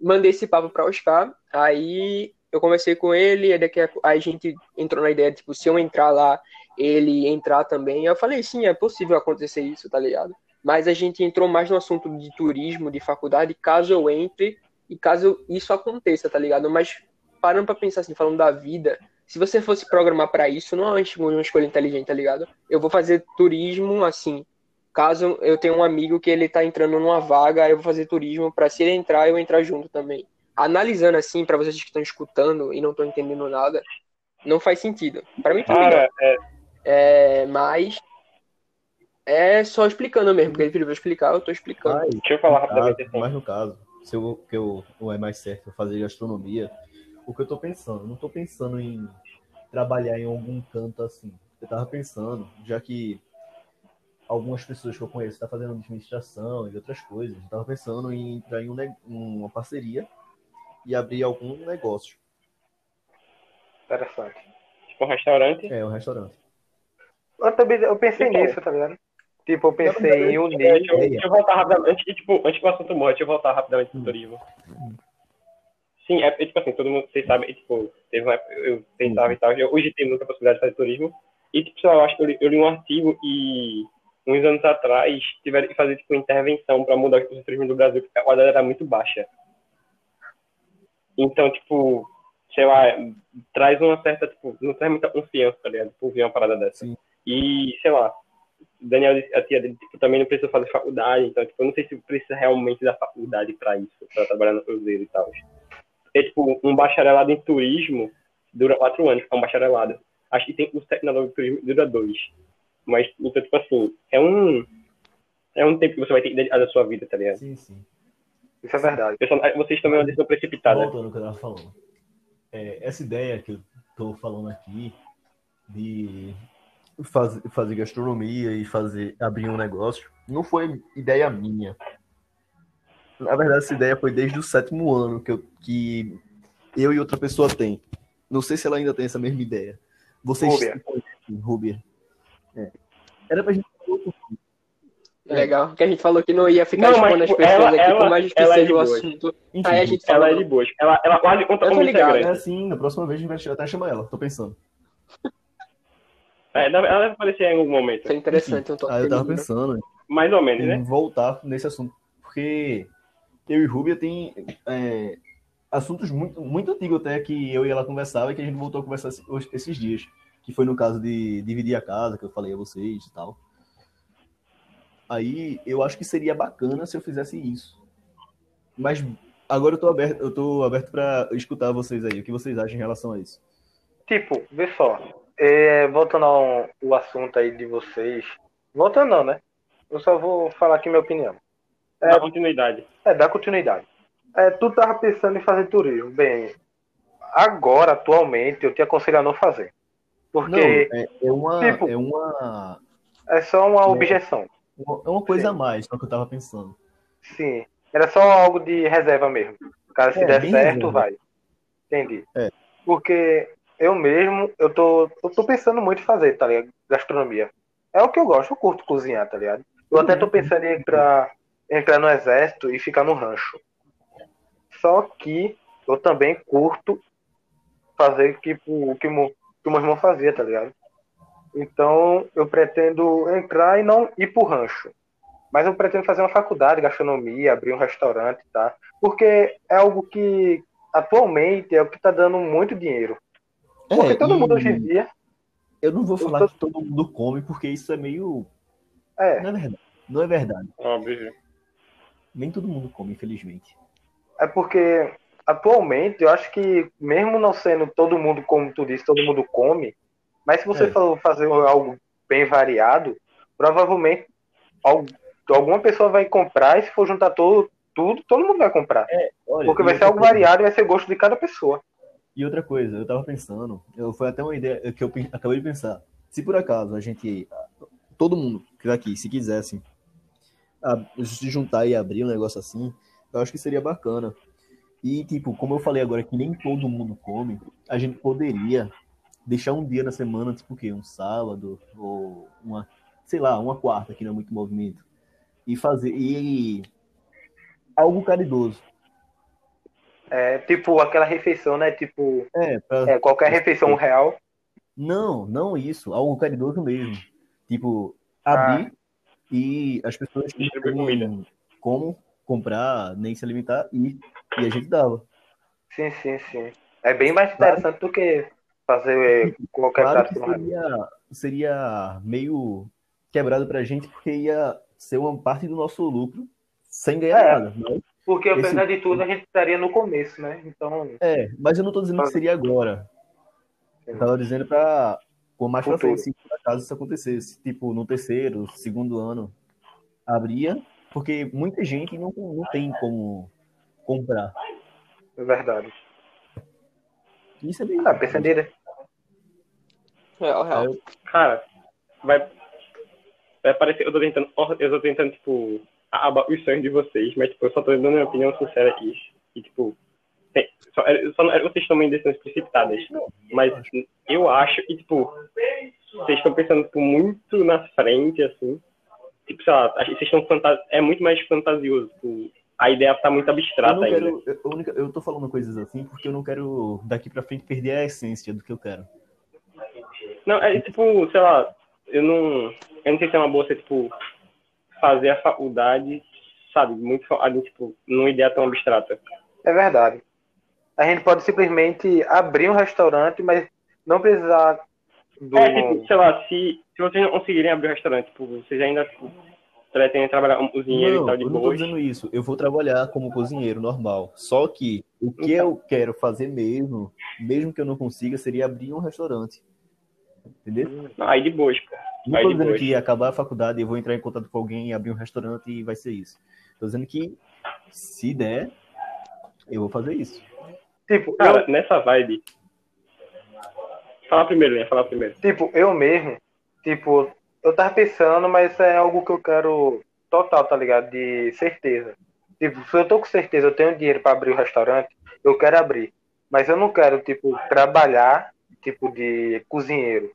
mandei esse papo pra Oscar, aí eu conversei com ele, e daqui a, a gente entrou na ideia, tipo, se eu entrar lá, ele entrar também. Eu falei, sim, é possível acontecer isso, tá ligado? Mas a gente entrou mais no assunto de turismo, de faculdade, caso eu entre e caso isso aconteça, tá ligado? Mas parando pra pensar assim, falando da vida, se você fosse programar para isso, não é uma escolha inteligente, tá ligado? Eu vou fazer turismo assim. Caso eu tenha um amigo que ele tá entrando numa vaga, eu vou fazer turismo para se ele entrar, eu entrar junto também. Analisando assim, para vocês que estão escutando e não estão entendendo nada, não faz sentido. Para mim também ah, é... é... Mas é só explicando mesmo, porque ele pediu explicar, eu tô explicando. Mas, Deixa eu falar rapidamente. Mas no caso, se eu, que eu, ou é mais certo fazer gastronomia, o que eu tô pensando. Eu não tô pensando em trabalhar em algum canto assim. Eu tava pensando, já que algumas pessoas que eu conheço estão tá fazendo administração e outras coisas, eu tava pensando em entrar em um, uma parceria e abrir algum negócio. Interessante. Tipo um restaurante? É, um restaurante. Eu também eu pensei tipo, nisso, tá ligado? Tipo, eu pensei em unir. Deixa, eu, deixa eu voltar rapidamente, antes, tipo, antes que o assunto morra, deixa eu voltar rapidamente pro turismo. Sim, é, é, tipo assim, todo mundo, vocês sabem, tipo, teve uma eu pensava e tal, eu, hoje tem muita possibilidade de fazer turismo, e tipo, eu acho que eu li, eu li um artigo e uns anos atrás tiveram que fazer, tipo, intervenção para mudar o turismo do Brasil, porque a qualidade era muito baixa. Então, tipo, sei lá, traz uma certa, tipo, não traz muita confiança, tá ligado? Por vir uma parada dessa. Sim. E, sei lá, Daniel, a tia dele, tipo, também não precisa fazer faculdade, então, tipo, eu não sei se precisa realmente da faculdade para isso, para trabalhar no cruzeiro e tal é tipo um bacharelado em turismo dura quatro anos, é um bacharelado. Acho que tem curso tecnológico de turismo dura dois. Mas, então, tipo assim, é um. É um tempo que você vai ter que dedicar da sua vida, tá ligado? Sim, sim. Isso é verdade. Vocês também uma decisão precipitada. Voltando ao que eu tava falando. É, essa ideia que eu tô falando aqui de fazer, fazer gastronomia e fazer abrir um negócio não foi ideia minha. Na verdade, essa ideia foi desde o sétimo ano que eu, que eu e outra pessoa tem. Não sei se ela ainda tem essa mesma ideia. Vocês. Rúbia. É. Era pra gente. É. Legal, que a gente falou que não ia ficar não, expondo as pessoas ela, aqui, ela, por mais que seja é o assunto. Enfim, Aí a gente ela é de boas. Ela, ela quase conta como ligado. É assim, na próxima vez a gente vai até chamar ela, tô pensando. É, ela vai aparecer em algum momento. Isso é interessante, um Aí eu tava pensando. Mais ou menos, né? Voltar nesse assunto. Porque eu e Rubia tem é, assuntos muito, muito antigos até que eu e ela conversava e que a gente voltou a conversar esses dias. Que foi no caso de dividir a casa, que eu falei a vocês e tal. Aí eu acho que seria bacana se eu fizesse isso. Mas agora eu tô aberto, eu tô aberto para escutar vocês aí, o que vocês acham em relação a isso. Tipo, vê só. É, voltando ao, ao assunto aí de vocês. Voltando não, né? Eu só vou falar aqui minha opinião. É, continuidade. É, dá continuidade. É, tu tava pensando em fazer turismo. Bem, agora, atualmente, eu te aconselho a não fazer. Porque Não, é, é uma. tipo- é uma. é só uma Não. objeção. É uma coisa Sim. a mais, só que eu tava pensando. Sim. Era só algo de reserva mesmo. Cara, se É, der certo, reserva. vai. Entendi. É. Porque eu mesmo, eu tô, eu tô pensando muito em fazer, tá ligado? Gastronomia. É o que eu gosto, eu curto cozinhar, tá ligado? Eu até tô pensando em entrar, entrar no exército e ficar no rancho. Só que eu também curto fazer tipo, o que, mo- que o meu irmão fazia, tá ligado? Então eu pretendo entrar e não ir pro rancho. Mas eu pretendo fazer uma faculdade de gastronomia, abrir um restaurante, tá? Porque é algo que atualmente é o que tá dando muito dinheiro. Porque É, todo e mundo hoje em dia. Eu não vou falar tô- que todo mundo come, porque isso é meio. É, Não é verdade. Não é verdade. Óbvio. Nem todo mundo come, infelizmente. é porque atualmente eu acho que, mesmo não sendo todo mundo, como tu disse, todo mundo come, mas se você É. for fazer algo bem variado, provavelmente al- alguma pessoa vai comprar e se for juntar todo, tudo, todo mundo vai comprar. Olha, Porque vai ser algo variado e vai ser gosto de cada pessoa. E outra coisa, eu tava pensando, eu, foi até uma ideia que eu acabei de pensar. Se por acaso a gente, todo mundo que tá aqui, se quisesse se juntar e abrir um negócio assim, eu acho que seria bacana. E, tipo, como eu falei agora que nem todo mundo come, a gente poderia deixar um dia na semana, tipo o quê? Um sábado, ou uma, sei lá, uma quarta, que não é muito movimento, e fazer, e algo caridoso. É tipo aquela refeição, né? Tipo, É, pra, é, qualquer refeição um real. Não, não isso, algo caridoso mesmo. Tipo, abrir e as pessoas comida. como comprar, nem se alimentar, e, e a gente dava. Sim, sim, sim. É bem mais interessante do que fazer é, qualquer Claro prato seria, seria meio quebrado pra gente, porque ia ser uma parte do nosso lucro sem ganhar É. nada. Mas, Porque Esse- apesar de tudo, a gente estaria no começo, né? Então, é, mas eu não tô dizendo que seria agora. Eu tava dizendo pra por mais pra frente, se por acaso isso acontecesse. Tipo, no terceiro, segundo ano, abria, porque muita gente não, não tem como comprar. é verdade. Isso é bem. Ah, pensadeira. Real, real. Cara, vai. Vai parecer. Eu tô tentando. Eu tô tentando, tipo, os sonhos de vocês, mas, tipo, eu só tô dando minha opinião sincera aqui. E, tipo. tem- só, é- só é- vocês tomam decisões precipitadas. Mas eu acho que, tipo. Vocês estão pensando, tipo, muito na frente, assim. Tipo, sei lá, vocês estão. É muito mais fantasioso. Tipo, a ideia tá muito Eu abstrata não ainda. Eu, única- eu tô falando coisas assim porque eu não quero daqui pra frente perder a essência do que eu quero. Não, é tipo, sei lá, eu não. Eu não sei se é uma boa você, tipo, fazer a faculdade, sabe, muito ali, tipo, numa ideia tão abstrata. É verdade. A gente pode simplesmente abrir um restaurante, mas não precisar do. É, tipo, sei lá, se, se vocês não conseguirem abrir o restaurante, tipo, vocês ainda tipo, pretendem trabalhar como cozinheiro e Não, tal de eu não tô dizendo isso. Eu vou trabalhar como cozinheiro normal. Só que o que eu quero fazer mesmo, mesmo que eu não consiga, seria abrir um restaurante. Entendeu? Não, aí de boas, pô. Não de dizendo que ia acabar a faculdade e eu vou entrar em contato com alguém e abrir um restaurante e vai ser isso. Tô dizendo que se der, eu vou fazer isso. Tipo, Cara, eu, nessa vibe. Fala primeiro, né? Fala primeiro. tipo, eu mesmo, tipo, eu tava pensando, mas é algo que eu quero total, tá ligado? De certeza. Tipo, se eu tô com certeza, eu tenho dinheiro pra abrir o restaurante, eu quero abrir. Mas eu não quero, tipo, trabalhar, tipo, de cozinheiro.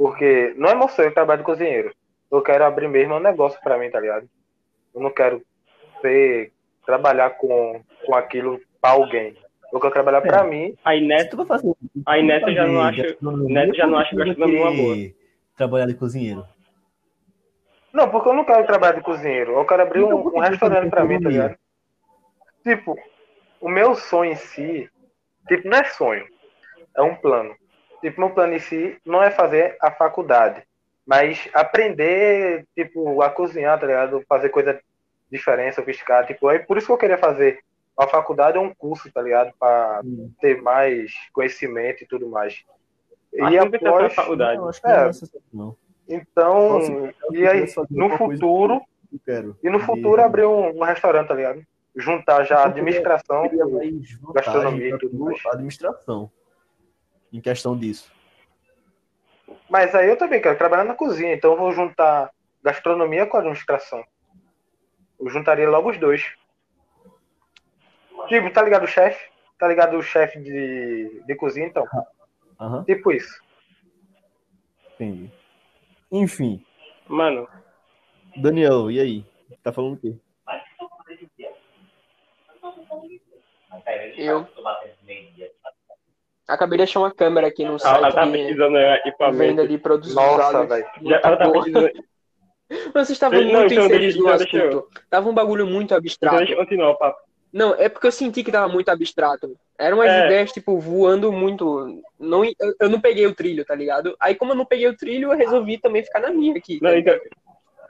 Porque não é meu sonho trabalhar de cozinheiro. Eu quero abrir mesmo um negócio pra mim, tá ligado? Eu não quero ser, trabalhar com, com aquilo pra alguém. Eu quero trabalhar pra mim. Aí tu vai fazer, Aí eu já não Nessa eu já não vai gastronomia uma boa. querer Trabalhar de cozinheiro. Não, porque eu não quero trabalhar de cozinheiro. Eu quero abrir Então, um, um restaurante pra mim, tá ligado? Tipo, o meu sonho em si, tipo, não é sonho, é um plano. Tipo, meu plano em si não é fazer a faculdade, mas aprender, tipo, a cozinhar, tá ligado? Fazer coisa diferente, sofisticada. Tipo, é por isso que eu queria fazer a faculdade é um curso, tá ligado? Pra Hum. ter mais conhecimento e tudo mais. Acho E após, faculdade. Não, acho que É. não é não. então, eu e aí, no futuro, Eu quero. e no futuro abrir um, um restaurante, tá ligado? juntar já a administração, gastronomia e tudo mais. administração. Em questão disso. Mas aí eu também quero trabalhar na cozinha, então eu vou juntar gastronomia com administração. Eu juntaria logo os dois. Tipo, tá ligado o chefe? Tá ligado o chefe de, de cozinha, então? Aham, Tipo isso. entendi. Enfim, Mano, Daniel, e aí? Tá falando o quê? Eu acabei de achar uma câmera aqui no ela, ela tá site pesquisando equipamento. venda de produtos Nossa, velho. Ela tá pesquisando. Vocês estavam Não, muito então inseridos no deixa eu- assunto. Tava um bagulho muito Então abstrato. deixa eu continuar o papo. Não, é porque eu senti que tava muito abstrato. Eram umas É. ideias, tipo, voando muito. Não, eu, eu não peguei o trilho, tá ligado? Aí, como eu não peguei o trilho, eu resolvi também ficar na minha aqui. Não, então,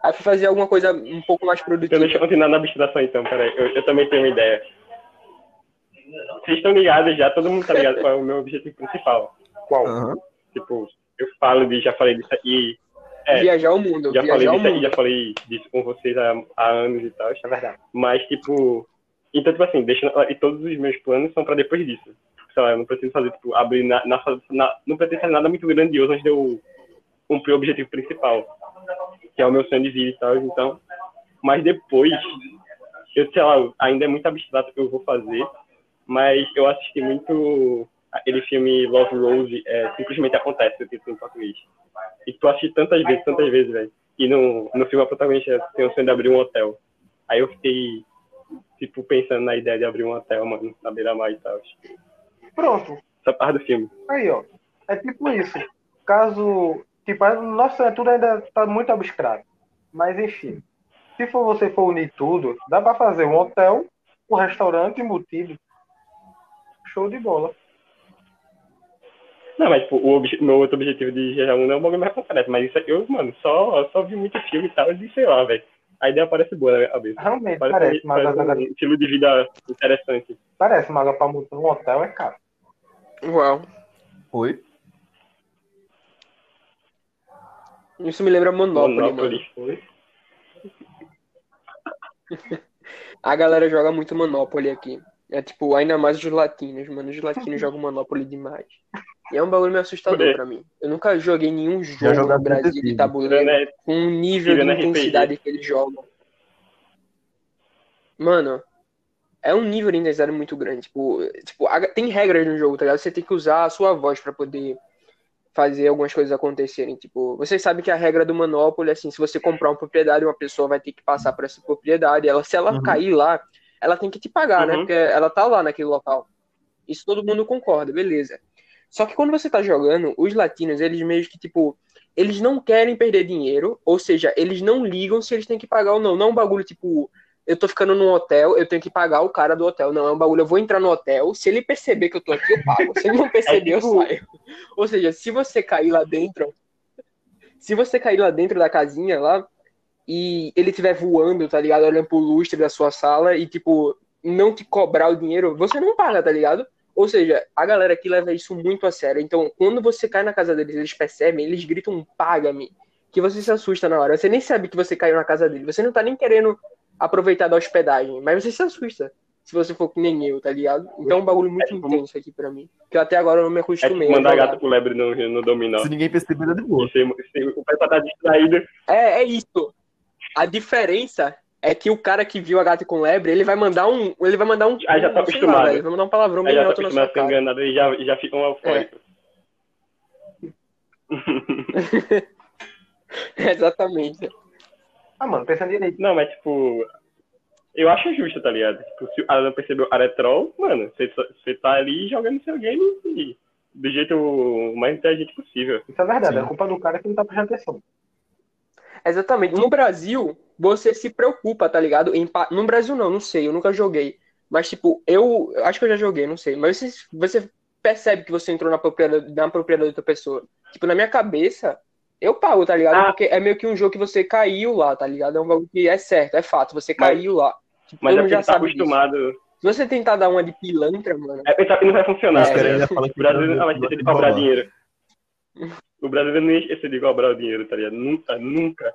Aí fui fazer alguma coisa um pouco mais então produtiva. deixa eu continuar na abstração então, peraí. Eu, eu também tenho uma ideia. Vocês estão ligados já, todo mundo tá ligado qual é o meu objetivo principal. Qual? Aham. Tipo, eu falo de, já falei disso aí, é. Viajar o mundo, já falei disso aí, já falei disso com vocês há, há anos e tal. É verdade. Mas, tipo. Então, tipo assim, deixa, e todos os meus planos são pra depois disso. Sei lá, eu não preciso fazer, tipo, abrir na, na, na- Não preciso fazer nada muito grandioso antes de eu cumprir o objetivo principal. Que é o meu sonho de vida e tal. Então. Mas depois, eu sei lá, ainda é muito abstrato o que eu vou fazer. Mas eu assisti muito aquele filme Love Rose, é, simplesmente acontece, o título em português. E tu assisti tantas vezes, tantas vezes, velho. E no, no filme a protagonista tem o sonho de abrir um hotel. Aí eu fiquei, tipo, pensando na ideia de abrir um hotel, mano, na beira-mar e tal. Pronto. Essa parte do filme. Aí, ó. É tipo isso. Caso. Tipo, nossa, tudo ainda tá muito abstrato. Mas enfim. Se for você for unir tudo, dá pra fazer um hotel, um restaurante embutido. Show de bola. Não, mas tipo, o meu outro objetivo de GG não é um bagulho mais concreto, mas isso aqui eu, mano, só, só vi muito filme e tal, e sei lá, velho. A ideia parece boa na minha cabeça. Realmente, Parece, parece, mas parece agora- um estilo de vida interessante. parece, mas pra montar um hotel é caro. Uau. Oi? Isso me lembra Monopoly, mano. Monopoly. A galera joga muito Monopoly aqui. É tipo, ainda mais os latinos, mano. Os latinos jogam Monopoly demais. E é um bagulho meio assustador É. pra mim. Eu nunca joguei nenhum jogo no Brasil de tabuleiro Né? com um nível de Tirando RPG. intensidade que eles jogam. Mano, é um nível de intensidade muito grande. Tipo, tipo, tem regras no jogo, tá ligado? Você tem que usar a sua voz pra poder fazer algumas coisas acontecerem. Tipo, vocês sabem que a regra do Monopoly, assim, se você comprar uma propriedade, uma pessoa vai ter que passar por essa propriedade. Ela, se ela Uhum. cair lá, ela tem que te pagar, né? Uhum. Porque ela tá lá naquele local. Isso todo mundo concorda, beleza. Só que quando você tá jogando, os latinos, eles meio que, tipo, eles não querem perder dinheiro, ou seja, eles não ligam se eles têm que pagar ou não. Não é um bagulho tipo, eu tô ficando num hotel, eu tenho que pagar o cara do hotel. Não, é um bagulho, eu vou entrar no hotel, se ele perceber que eu tô aqui, eu pago. Se ele não perceber, eu tipo- saio. Ou seja, se você cair lá dentro, se você cair lá dentro da casinha lá, e ele estiver voando, tá ligado? Olhando pro lustre da sua sala e, tipo, não te cobrar o dinheiro, você não paga, tá ligado? Ou seja, a galera aqui leva isso muito a sério. Então, quando você cai na casa deles, eles percebem, eles gritam paga-me, que você se assusta na hora. Você nem sabe que você caiu na casa dele. Você não tá nem querendo aproveitar da hospedagem, mas você se assusta. Se você for que nem eu, tá ligado? Então é um bagulho muito É intenso aqui pra mim. Que eu até agora não me É tipo acostumei. a mandar gato pro lebre no, no dominó. Se ninguém perceber, tá de boa. Se, se o pessoal tá distraído, É, é isso. A diferença é que o cara que viu a gata com lebre, ele vai mandar um. Ele vai mandar um. Ah, já tá um, acostumado. lá, ele vai mandar um palavrão já tá na sua a cara. enganado e já, já ficam eufóricos. Exatamente. Ah, mano, pensando direito. Não, mas tipo, eu acho justo, tá ligado? Tipo, se ela não percebeu Aretrol, mano, você, tá ali jogando seu game e- do jeito mais inteligente possível. Isso é verdade, Sim. é culpa do cara que não tá prestando atenção. Exatamente. No Brasil, você se preocupa, tá ligado? Em No Brasil não, não sei, eu nunca joguei. Mas, tipo, eu acho que eu já joguei, não sei. Mas você, você percebe que você entrou na propriedade, na propriedade de outra pessoa. Tipo, na minha cabeça, eu pago, tá ligado? Ah. Porque é meio que um jogo que você caiu lá, tá ligado? É um bagulho que é certo, é fato, você Mas- caiu lá. Tipo, Mas é já ele tá sabe disso. acostumado. Se você tentar dar uma de pilantra, mano. É pensar que não vai funcionar, É, Os caras ligado? ainda falam O que brasileiro não vai esquecer de cobrar dinheiro. O brasileiro não ia esquecer de cobrar o dinheiro, tá ligado? Nunca, nunca.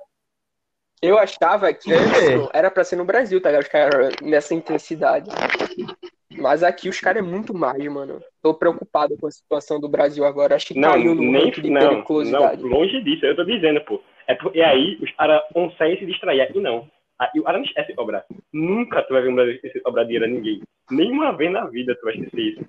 Eu achava que É. isso era pra ser no Brasil, tá ligado? Os caras nessa intensidade. Mas aqui os caras é muito mais, mano. Tô preocupado com a situação do Brasil agora. Acho que Não, caiu no nem de não, não, periculosidade. longe disso, eu tô dizendo, pô. É porque aí os caras conseguem se distrair, aqui não. Aí o cara não esquece de obrar. Nunca tu vai ver um Brasil esquecer de obrar dinheiro a ninguém. Nenhuma vez na vida tu vai esquecer isso.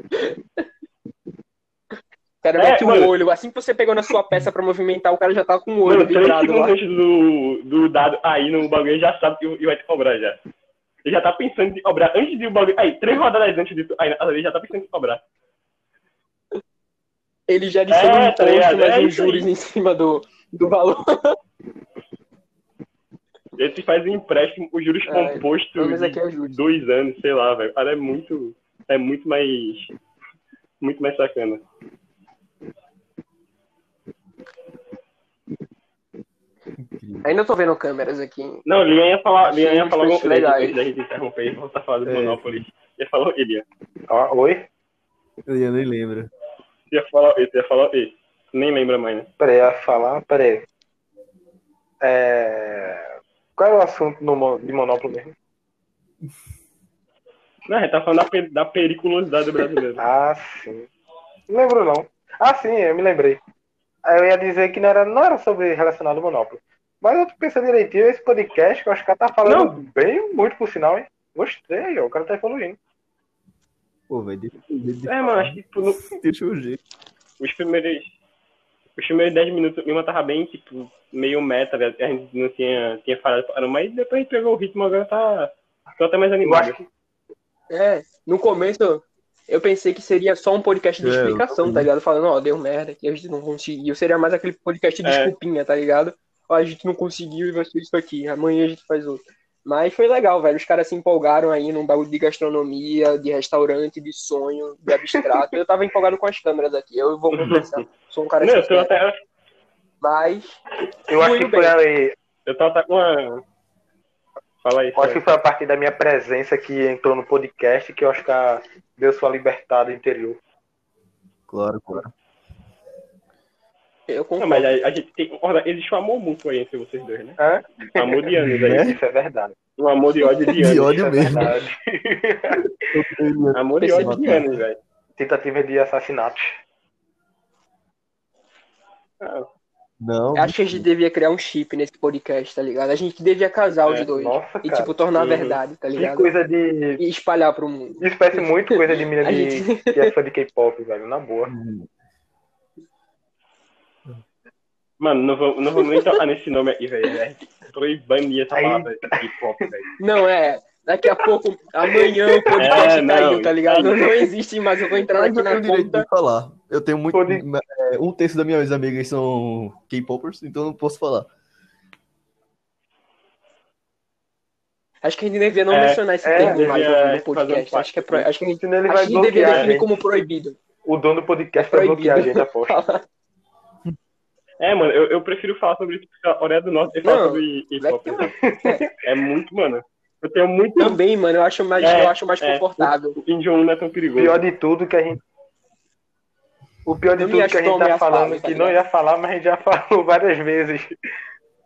Cara É, mete mano. olho. Assim que você pegou na sua peça pra movimentar, o cara já tá com o olho Mano, vibrado lá. antes do, do dado aí no bagulho, já sabe que vai te cobrar já. Ele já tá pensando em cobrar antes de o bagulho. Aí, três rodadas antes disso, aí ele já tá pensando em cobrar. Ele já adiciona É, um tá imposto, É juros em cima do, do valor. Ele te faz um empréstimo, os juros É, compostos é juros. dois anos, sei lá, velho. Cara é muito. É muito mais. Muito mais sacana. Incrível. Ainda tô vendo câmeras aqui. Não, Lian ia falar, Lian ia falar alguma coisa da gente interromper e voltar a falar do É. Monopoly. Ia falar ele, ia. Ó, oi? Eu nem lembro. Ia falar ele, ia falar ele. Nem lembra mais, né? Peraí, ia falar, peraí. É... Qual é o assunto no, de Monopólio mesmo? Não, a gente tá falando da, da periculosidade do brasileiro. Ah, sim. Não lembro não. Ah, sim, eu me lembrei. Aí Eu ia dizer que não era, não era sobre relacionado ao Monopólio. Mas eu tô pensando direitinho, esse podcast que eu acho que o cara tá falando Não. bem muito por sinal, hein? Gostei, ó, o cara tá evoluindo. Pô, velho, deixa, deixa, É, mano, acho que tipo, no- deixa eu ver. os primeiros. Os primeiros 10 minutos o Lima tava bem, tipo, meio meta, velho. a gente não tinha, tinha falado mas depois a gente pegou o ritmo, agora tá. Tô até mais Eu animado. acho que É, no começo eu pensei que seria só um podcast de É, eu explicação, tá ligado? Falando, ó, deu merda, que a gente não conseguiu. Seria mais aquele podcast de É. desculpinha, tá ligado? A gente não conseguiu e vai ser isso aqui. Amanhã a gente faz outro. Mas foi legal, velho. Os caras se empolgaram aí num bagulho de gastronomia, de restaurante, de sonho, de abstrato. Eu tava empolgado com as câmeras aqui. Eu vou confessar. Sou um cara Não, eu até. Mas eu acho que foi aí, Eu até com uma. Fala aí. eu acho que foi a partir da minha presença que entrou no podcast que eu acho que a- deu sua libertada interior. Claro, claro. Eu Não, concordo. mas a, a gente tem que concordar. Existe um amor mútuo aí entre vocês dois, né? Hã? Um amor de anos É? aí. Isso é verdade. Um amor de ódio de De anos. ódio Isso é mesmo. verdade. Amor de ódio de anos, velho. Tentativa de assassinato. Ah, Não, Acho que a gente devia criar um chip nesse podcast, tá ligado? A gente devia casar os É, dois. Nossa, E, cara. tipo, tornar a verdade, tá Que ligado? coisa de. E espalhar pro mundo. Isso parece muito coisa de mina de... gente- que é fã de K-pop, velho. Na boa. Mano, não vou, não vou nem tocar nesse nome aí, velho. É banir essa Aí- palavra hip hop, velho. Não, é. Daqui a pouco, amanhã o podcast É, caiu, não, tá ligado? aí- Não existe mais. Eu vou entrar aqui eu na tenho o direito conta. de falar. Eu tenho muito. Pode- é, Um terço das minhas amigas são K-popers, então eu não posso falar. Acho que a gente devia não É, mencionar esse é, termo mais devia no, no podcast. um Acho que, é pro... acho que a gente, acho que a gente deveria bloquear a definir gente. como proibido. O dono do podcast É vai bloquear a gente, aposto. É, mano, eu, eu prefiro falar sobre tipo, a Coreia do Norte e Não, sobre hip hop. que É muito, mano. Eu tenho muito. Também, mano, eu acho mais, É, eu acho mais é. confortável. O Kim Jong-un não é tão perigoso. pior de tudo que a gente. O pior de Eu tudo que a gente tá falando, tá que não ligado? ia falar, mas a gente já falou várias vezes.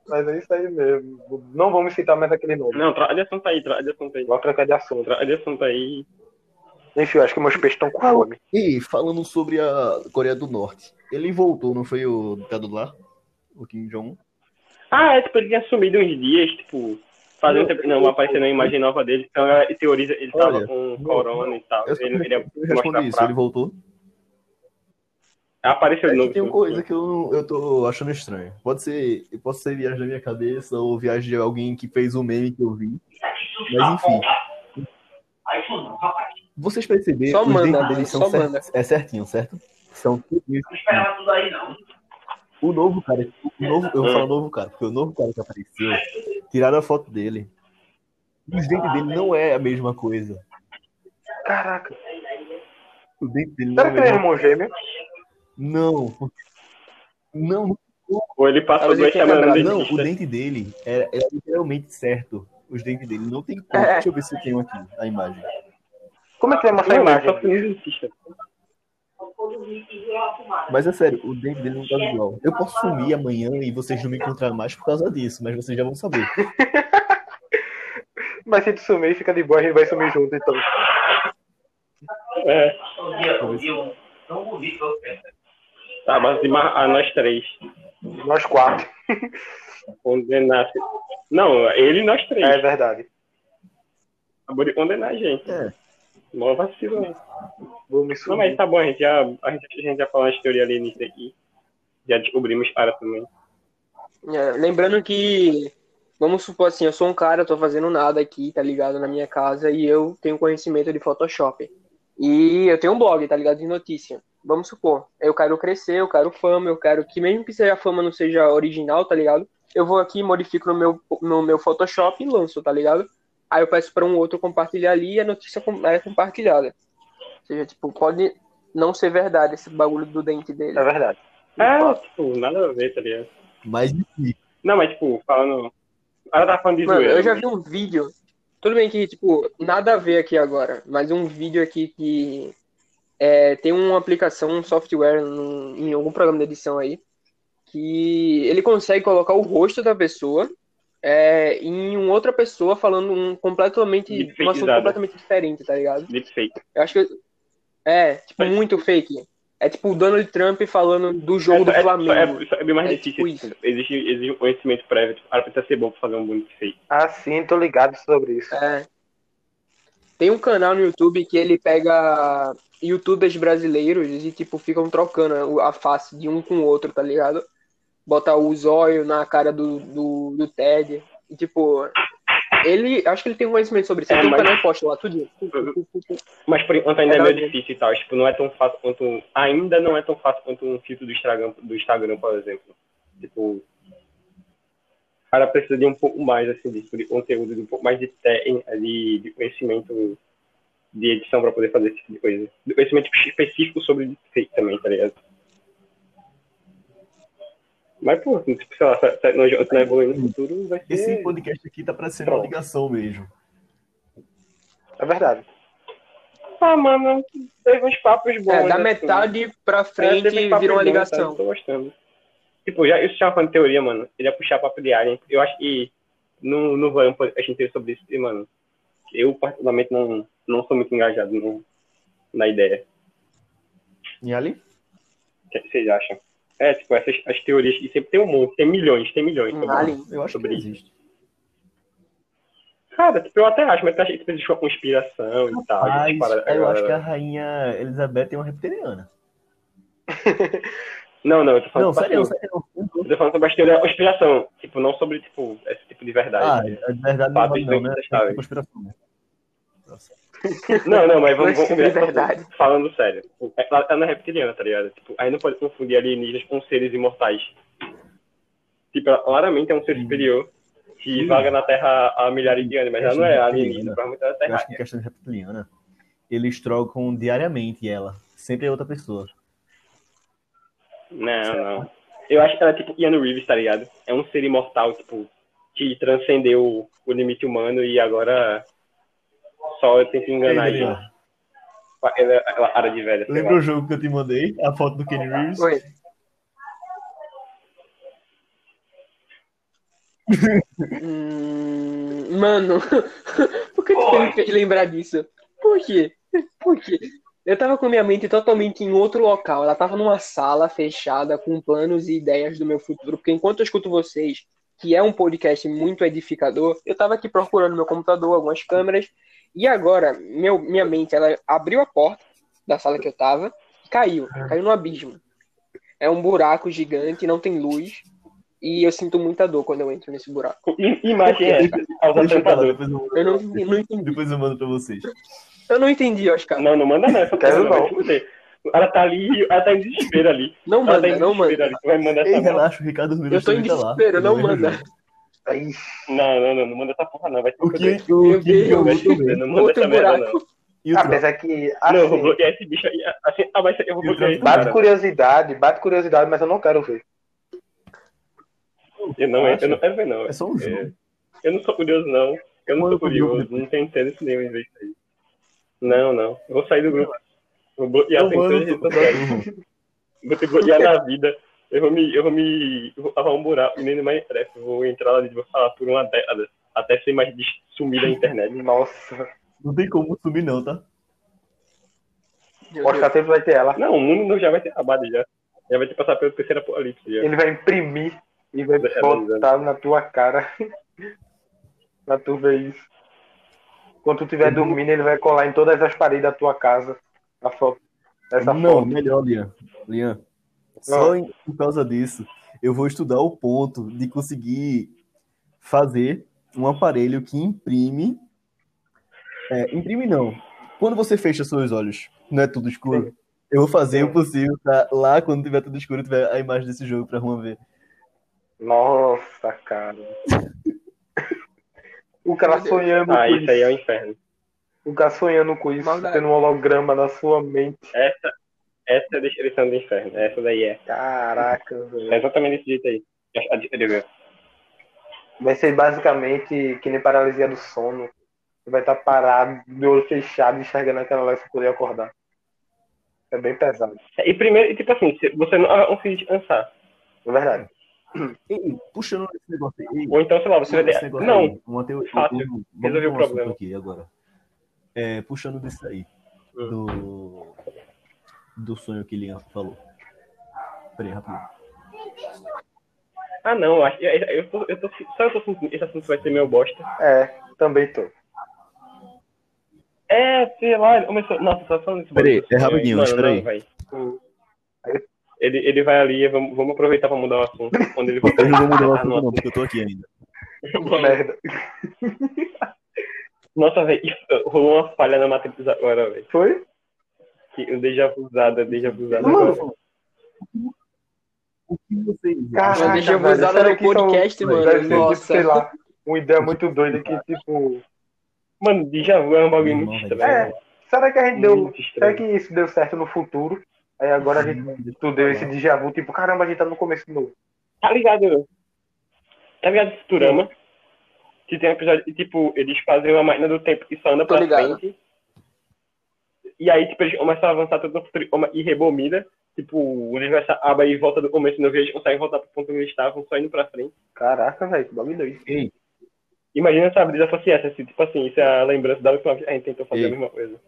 Mas é isso aí mesmo. Não vamos citar mais aquele nome. Não, troca de assunto aí, troca de assunto aí. Vamos trocar de assunto. Troca de assunto aí. Enfim, eu acho que meus peixes estão com fome. E falando sobre a Coreia do Norte, ele voltou, não foi o ditador lá? O Kim Jong-un? Ah, é, tipo, ele tinha sumido uns dias, tipo, fazendo. Não, aparecendo uma imagem nova dele. Então, ele teoriza, ele tava Olha, com corona e tal. Eu, Ele não queria eu respondi mostrar isso, pra... ele voltou. Apareceu É de novo. tem uma coisa que eu, não- eu tô achando estranho. Pode ser, pode ser viagem da minha cabeça ou viagem de alguém que fez um meme que eu vi. Mas enfim. Vocês perceberam Só os manda, deles são cer- manda. é certinho, certo? São tudo isso. O novo cara, o novo, eu vou falar novo cara, porque o novo cara que apareceu, tiraram a foto dele. Os dentes dele não é a mesma coisa. Caraca. O dente dele não Será é que ele é irmão gêmeo? Não, não, Ou ele passou ele tenha semanas não, o dente dele era, era literalmente certo. Os dentes dele não tem cor. É. Deixa eu ver se eu tenho aqui a imagem. Como é que vai mostrar a Não, ele imagem? só dentista. Mas é sério, o dente dele não tá igual. Eu posso sumir amanhã e vocês não me encontrarem mais por causa disso, mas vocês já vão saber. Mas se tu sumir, fica de boa, a gente vai sumir junto, então. É. Tá, mas a nós três. Nós quatro. Condenar. Não, ele e nós três. É verdade. Acabou de condenar a gente. É. Mó vacilo. né? Vou me Não, sumir. mas tá bom, a gente já, a gente, a gente já falou de teoria alienígena aqui. Já descobrimos para também. É, lembrando que, vamos supor assim, eu sou um cara, eu tô fazendo nada aqui, tá ligado, na minha casa, e eu tenho conhecimento de Photoshop. E eu tenho um blog, tá ligado, de notícia. Vamos supor, eu quero crescer, eu quero fama, eu quero que mesmo que seja fama não seja original, tá ligado? Eu vou aqui, modifico no meu, no meu Photoshop e lanço, tá ligado? Aí eu peço pra um outro compartilhar ali e a notícia é compartilhada. Ou seja, tipo, pode não ser verdade esse bagulho do dente dele. É verdade. É, tipo, nada a ver, tá ligado? Mas Não, mas tipo, falando. Ela tá falando de Mano, zoeira. eu já vi um vídeo. Tudo bem que, tipo, nada a ver aqui agora, mas um vídeo aqui que é, tem uma aplicação, um software num- em algum programa de edição aí, que ele consegue colocar o rosto da pessoa é, em uma outra pessoa falando um completamente, um assunto completamente diferente, tá ligado? Deepfake. Eu acho que é, tipo, Mas- muito fake. É tipo o Donald Trump falando do jogo do É, é, Flamengo. é, é bem mais É difícil. tipo tipo, isso. existe, existe um conhecimento prévio. Tipo, ela precisa ser bom pra fazer um bom deepfake. Ah, sim, tô ligado sobre isso. É. Tem um canal no YouTube que ele pega youtubers brasileiros e, tipo, ficam trocando a face de um com o outro, tá ligado? Bota o zóio na cara do, do, do Ted. E, tipo, ele. Acho que ele tem um conhecimento sobre isso. É, Ele tem um mas- lá, tudo. Mas por enquanto ainda é É meio difícil e tal. Tipo, não é tão fácil quanto. Ainda não é tão fácil quanto um filtro do Instagram, do Instagram, por exemplo. Tipo. O cara precisa de um pouco mais assim, de, conteúdo, de um pouco mais de, te, de, de conhecimento de edição pra poder fazer esse tipo de coisa. Conhecimento específico sobre deepfake também, tá ligado? Mas, pô, tipo, sei lá, se a tecnologia não evoluir no futuro, vai ser. esse podcast aqui tá parecendo uma Pronto. ligação mesmo. É verdade. Ah, mano, teve uns papos bons. É, da assim. metade pra É, frente teve papo virou uma ligação. tá? Tô gostando. Tipo, já isso já falando de teoria, mano. Ele ia puxar papo de Alien. Eu acho que no, no vai um podcast inteiro sobre isso, e, mano. Eu, particularmente, não, não sou muito engajado no, na ideia. E ali? O que vocês acham? É, tipo, essas as teorias que sempre tem um monte, tem milhões, tem milhões. sobre- Alien. Eu acho que Sobre não isso. existe. Cara, tipo, eu até acho, mas acho que existe uma conspiração e tal. Mas paradas- eu acho que a rainha Elizabeth é uma reptiliana. Não, não, eu tô falando Não, sério, assim, sério. eu tô falando sobre as teorias da conspiração. Tipo, não sobre, tipo, esse tipo de verdade. Ah, é de verdade não, Fatos não, né? incontestáveis. É conspiração, né? Nossa. Não, não, mas vamos, Mas vamos sobre verdade. falando sério. Ela, ela não é reptiliana, tá ligado? Tipo, aí não pode confundir alienígenas com seres imortais. Tipo, ela claramente é um ser Sim. superior que Sim. vaga na Terra há milhares de anos, mas ela não é alienígena, provavelmente ela é Eu terra. acho que questão de reptiliana, eles trocam diariamente ela. Sempre é outra pessoa. Não, não. Eu acho que ela é tipo Keanu Reeves, tá ligado? É um ser imortal, tipo, que transcendeu o limite humano e agora só tenta enganar a Ei, Daniel, gente. Ela, ela ara de velha, Lembra lá. o jogo que eu te mandei? A foto do Kenny Reeves? Oi. Hum, mano, por que tu me fez lembrar disso? Por quê? Por quê? Eu tava com minha mente totalmente em outro local. Ela tava numa sala fechada com planos e ideias do meu futuro. Porque enquanto eu escuto vocês, que é um podcast muito edificador, eu tava aqui procurando meu computador, algumas câmeras. E agora, meu, minha mente, ela abriu a porta da sala que eu tava e caiu. Caiu no abismo. É um buraco gigante, não tem luz. E eu sinto muita dor quando eu entro nesse buraco. I- Imagem essa, aos Deixa eu eu, Eu não, não entendi. depois eu mando pra vocês. Eu não entendi, Oscar. Não, não manda não, essa Quero coisa não. Ela tá ali, ela tá em desespero ali. Não Ela tá manda, em não manda. ali. Tu vai me mandar Ei, relaxa, o Ricardo Eu tô em tá lá. desespero, não manda. jogo. Aí, Não, não, não, não manda essa porra não, vai te O fuder. que o que eu vou. Não manda essa merda não. E apesar que, Não, eu vou assim, bloquear esse bicho aí. Assim, ah, mas eu vou bloquear bate cara. curiosidade, bate curiosidade, mas eu não quero ver. Eu não, eu não quero ver não. É só um jogo. É, eu não sou curioso não. Eu não sou grupo curioso, não tenho interesse nenhum em ver isso aí. Não, não. Eu vou sair do grupo. Vou bloquear sem redes sociais. Vou te bloquear na vida. Eu vou me. Eu vou me. Eu vou cavar um buraco e nem no Minecraft. Eu vou entrar lá e vou falar por uma década. Até ser mais sumir da internet. Nossa. Não tem como subir, não, tá? Oscar sempre vai ter ela. Não, o mundo já vai ter acabado já. Já vai ter passado pelo terceiro apocalipse já. Ele vai imprimir e vai É, botar na tua cara. pra tu ver isso. Quando tu estiver dormindo, ele vai colar em todas as paredes da tua casa a foto. Essa não, foto. melhor, Lian. Lian, só em- por causa disso, eu vou estudar o ponto de conseguir fazer um aparelho que imprime. É, imprime não. Quando você fecha seus olhos, não é tudo escuro. Sim. Eu vou fazer Sim. o possível pra lá, quando tiver tudo escuro, tiver a imagem desse jogo pra Juan ver. Nossa, cara. o cara sonhando Ah, com isso aí é o inferno. O cara sonhando com isso, Maldade. tendo um holograma na sua mente. Essa, essa é a descrição do inferno. Essa daí é. Caraca, É velho. exatamente desse jeito aí. A- Vai ser basicamente que nem paralisia do sono. Você vai estar parado, de olho fechado, enxergando aquela sem poder acordar. É bem pesado. E primeiro, e tipo assim, você não vai conseguir descansar. É verdade. Ei, puxando esse negócio aí. Ou então, sei lá, você vai esse ter. negócio Não, aí, uma teoria- fácil. um- Resolvi o um problema. Aqui agora. É, puxando disso aí. Hum. Do, do sonho que Lian falou. Peraí, rapidinho. Ah, não, eu acho- eu, eu, tô, eu tô, só eu tô sentindo esse assunto vai ser meu bosta. É, também tô. É, sei lá, ele começou. Nossa, só falando isso. Peraí, é rapidinho, Mano, espera não, aí. Ele, ele vai ali, vamos, vamos aproveitar pra mudar o assunto. Quando ele Eu não vou mudar o assunto, não. não, porque eu tô aqui ainda. Merda. Nossa, velho, rolou uma falha na matriz agora, velho. Foi? Que o déjà vusada, déjà vusada. Mano. O que vocês Caraca, Mano, deixa eu usar no que são- podcast, Deve mano. ser, tipo, Nossa. sei lá, uma ideia muito doida que, tipo... Mano, déjà vu é um bagulho muito estranho. É, será que a gente deu... Será que isso deu certo no futuro? Aí agora a gente... Tu deu esse déjà vu, tipo, caramba, a gente tá no começo de novo. Tá ligado? Tá ligado Futurama? Que tem um episódio que, tipo, eles fazem uma máquina do tempo que só anda Tô pra ligado. frente. E aí, tipo, eles começam a avançar tudo futuro e rebobina. Tipo, o universo aba e volta do começo e no vídeo eles conseguem voltar pro ponto que eles estavam, só indo pra frente. Caraca, velho, que bagulho doido. Ei, Imagina se a brisa fosse essa, assim, tipo assim, isso é a lembrança da última vez que a gente tentou fazer Ei. a mesma coisa.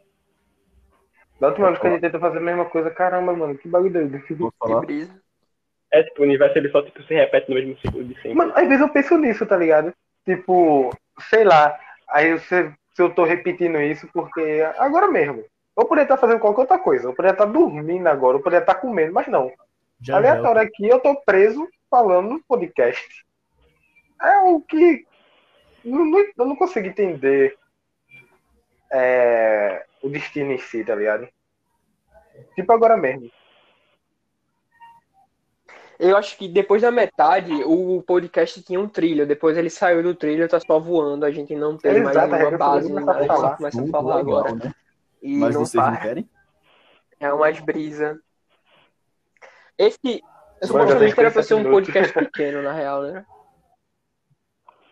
Da última vez que a gente tenta fazer a mesma coisa, caramba, mano, que bagulho doido. Que brisa. É, tipo, o universo ele só tipo, se repete no mesmo ciclo de sempre. Mano, às vezes eu penso nisso, tá ligado? Tipo, sei lá, aí se, se eu tô repetindo isso porque agora mesmo. Eu poderia estar fazendo qualquer outra coisa. Eu poderia estar dormindo agora, eu poderia estar comendo, mas não. Já, já. Aleatório aqui, eu tô preso falando no podcast. É o que. não- não- eu não consigo entender é, o destino em si, tá ligado? Tipo agora mesmo. Eu acho que depois da metade, o podcast tinha um trilho. Depois ele saiu do trilho, tá só voando. A gente não tem mais Exato, uma eu base. a A gente falar. começa a falar legal, agora. né? E Mas não vocês não para. querem? É umas brisa. Esse Manda supostamente era pra 50 ser um podcast pequeno, na real, né?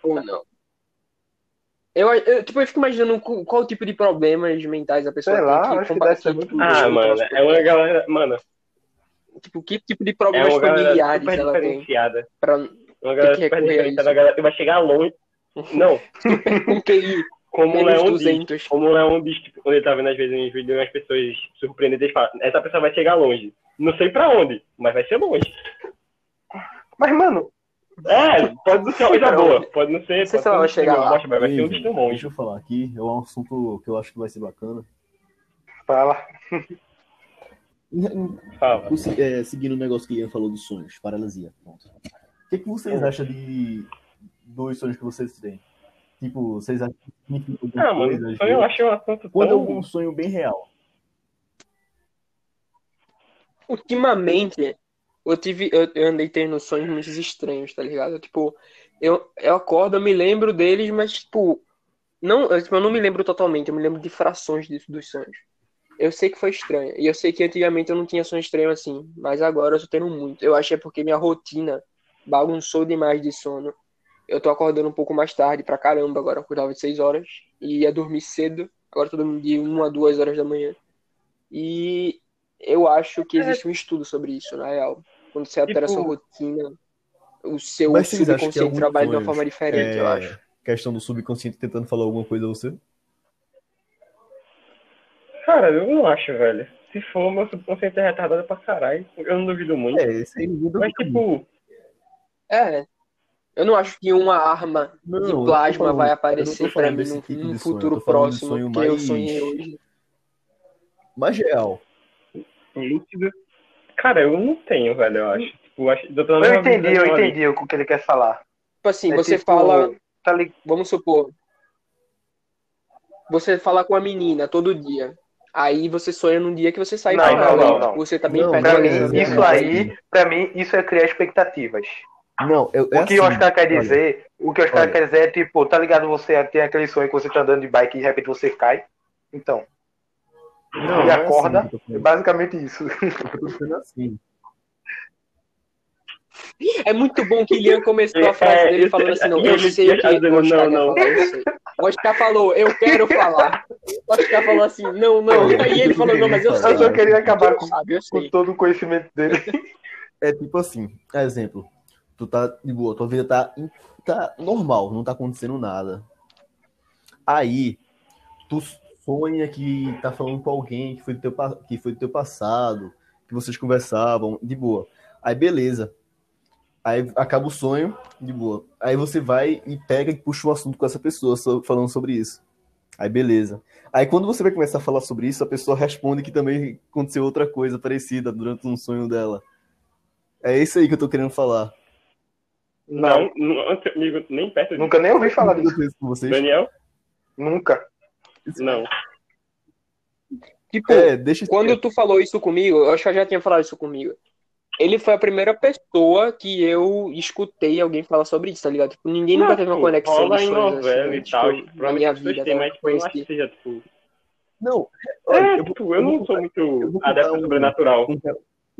Ou não? Eu, eu, tipo, eu fico imaginando qual, qual tipo de problemas mentais a pessoa Sei tem lá, que muito tipo, Ah, mano, é uma galera. Mano, Tipo, que tipo de é problemas galera familiares super ela tem pra, Uma galera que super galera que vai chegar longe. Não, com QI como o Leon diz. 200. Como o Leon diz, tipo, quando ele tá vendo às vezes uns vídeos, as pessoas surpreendentes, ele fala, essa pessoa vai chegar longe. Não sei pra onde, mas vai ser longe. Mas, mano, É, pode não ser uma coisa boa, pode não ser, Não sei se ela vai chegar lá. bosta, mas vai ser um destino longe. Deixa eu falar aqui, é um assunto que eu acho que vai ser bacana. fala. Fala. o se- é, seguindo o negócio que Ian falou dos sonhos, paralisia. Pronto. O que, que vocês acham de dos sonhos que vocês têm? Tipo, vocês acham que significa alguma Ah, mano, coisa? sonho eu acho um assunto Quando é tão... algum sonho bem real. Ultimamente, eu tive, eu, eu andei tendo sonhos muito estranhos, tá ligado? Tipo, eu, eu acordo, eu me lembro deles, mas, tipo, não, eu, tipo, eu não me lembro totalmente, eu me lembro de frações disso, dos sonhos. Eu sei que foi estranho, e eu sei que antigamente eu não tinha sonho estranho assim, mas agora eu tô tendo muito. Eu acho que é porque minha rotina bagunçou demais de sono. Eu tô acordando um pouco mais tarde pra caramba, agora eu acordava de 6 horas, e ia dormir cedo, agora eu tô dormindo de 1 a 2 horas da manhã. E eu acho que existe um estudo sobre isso, na real. Quando você altera Tipo- sua rotina, o seu Mas subconsciente trabalha de uma forma diferente, eu é, acho. Questão do subconsciente tentando falar alguma coisa a você? Cara, eu não acho, velho. Se for, meu subconsciente é retardado pra caralho. Eu não duvido muito. É, isso aí muda Mas, tipo, É. Eu não acho que uma arma Não, de eu plasma falando- vai eu aparecer pra falando mim num, tipo sonho, eu futuro de próximo sonho que eu mais- sonhei hoje. mais real. Cara, eu não tenho, velho, eu acho. Tipo, eu acho eu Eu entendi, eu entendi o que ele quer falar. Tipo assim, É você tipo, fala, Tá vamos supor, você fala com a menina todo dia. Aí você sonha num dia que você sai Não, com não, ela. não, não. Você tá bem Não, perto Pra mim, isso aí, pra mim, isso é criar expectativas. Não, eu, é O que assim, o Oscar quer olha, dizer, o que o Oscar olha. quer dizer é tipo, tá ligado? Você tem aquele sonho que você tá andando de bike e de repente você cai. Então, Não, e é acorda, assim é basicamente isso. Eu tô dizendo assim. É muito bom que Lian começou a frase É, dele falando assim, não, eu sei o que dizendo, o Oscar não, não. falar, eu sei. O Oscar falou, eu quero falar. O Oscar falou assim, não, não. Aí ele falou, não, mas eu sei. Eu só queria acabar com, sabe, com todo o conhecimento dele. É tipo assim, exemplo, tu tá de boa, tua vida tá, tá normal, não tá acontecendo nada. Aí, tu sonha que tá falando com alguém que foi do teu, que foi do teu passado, que vocês conversavam, de boa. Aí, beleza. Aí acaba o sonho, de boa. Aí você vai e pega e puxa um assunto com essa pessoa so- falando sobre isso. Aí, beleza. Aí, quando você vai começar a falar sobre isso, a pessoa responde que também aconteceu outra coisa parecida durante um sonho dela. É isso aí que eu tô querendo falar. Não, não, amigo, nem perto disso. Nunca nem ouvi falar disso. Com vocês? Daniel? Nunca. Não. Tipo, É, deixa quando tu falou isso comigo, eu acho que eu já tinha falado isso comigo. Ele foi a primeira pessoa que eu escutei alguém falar sobre isso, tá ligado? Tipo, ninguém nunca teve uma tipo, conexão rola de em sonhos novela assim, e tipo, tal. na Provavelmente minha vida, né? mas tipo, eu não acho que seja, tipo... Não, É, olha, eu vou- tipo, eu não vou sou eu muito adepto um- ao sobrenatural. um-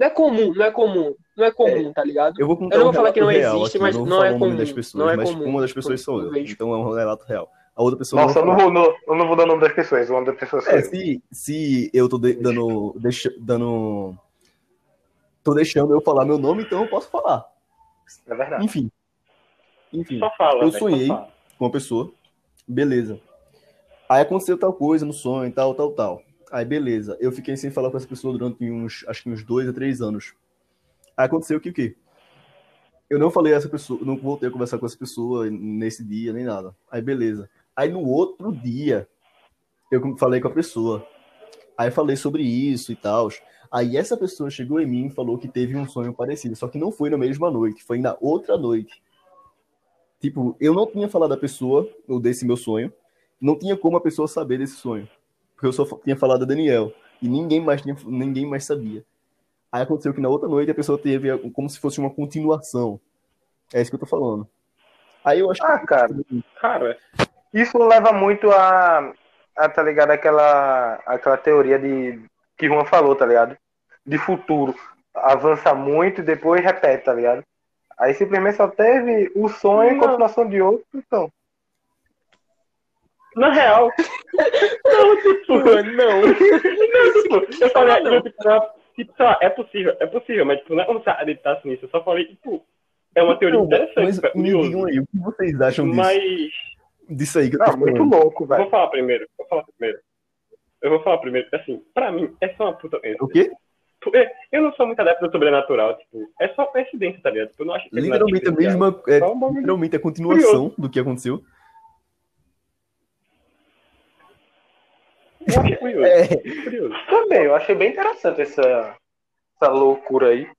Não é comum, não é comum, não é comum, tá ligado? Eu vou contar Eu não um vou falar que não existe, aqui, mas não, não vou é falar o nome comum, das pessoas, não é mas comum. uma das pessoas sou Eu. Então é um relato real. A outra pessoa Nossa, eu não não eu não vou dar o nome das pessoas, o nome das pessoas É, se, se eu tô de- dando, deixa- dando. Tô deixando eu falar meu nome, então eu posso falar. É verdade. Enfim. Enfim, Só fala, Eu só sonhei. com uma pessoa. Beleza. Aí aconteceu tal coisa no sonho, tal, tal, tal. Aí beleza. Eu fiquei sem falar com essa pessoa durante uns, acho que uns dois a três anos. Aí aconteceu que o quê? Eu não falei essa pessoa, não voltei a conversar com essa pessoa nesse dia, nem nada. Aí beleza. Aí no outro dia, eu falei com a pessoa. Aí falei sobre isso e tal. Aí essa pessoa chegou em mim e falou que teve um sonho parecido, só que não foi na mesma noite, foi na outra noite. Tipo, eu não tinha falado da pessoa, ou desse meu sonho, não tinha como a pessoa saber desse sonho. Porque eu só tinha falado a Daniel. E ninguém mais, tinha, ninguém mais sabia. Aí aconteceu que na outra noite a pessoa teve como se fosse uma continuação. É isso que eu tô falando. Aí eu acho Ah, cara, Cara, isso leva muito a, a tá ligado, aquela, aquela teoria de que Juan falou, tá ligado? De futuro. Avança muito e depois repete, tá ligado? Aí simplesmente só teve o sonho e continuação de outro, então. Na real... não, tipo... não. Não, tipo, eu falei aquilo, tipo, não, tipo, sei lá, é possível, é possível, mas tipo, não é como se acreditasse nisso, eu só falei, tipo, é uma teoria Não, interessante, mas é me curioso, digam aí, o que vocês acham disso? mas Disso aí que eu tô Não, muito louco, eu vou velho. falar primeiro, vou falar primeiro. Eu vou falar primeiro, porque assim, pra mim, é só uma puta O quê? Porque Eu não sou muito adepto do sobrenatural, tipo, é só coincidência, tá ligado? Tipo, eu não acho que é Literalmente a diferenciado. mesma. É, literalmente a continuação do que aconteceu. Eu acho curioso, É, curioso. Também, eu achei bem interessante essa, essa loucura aí.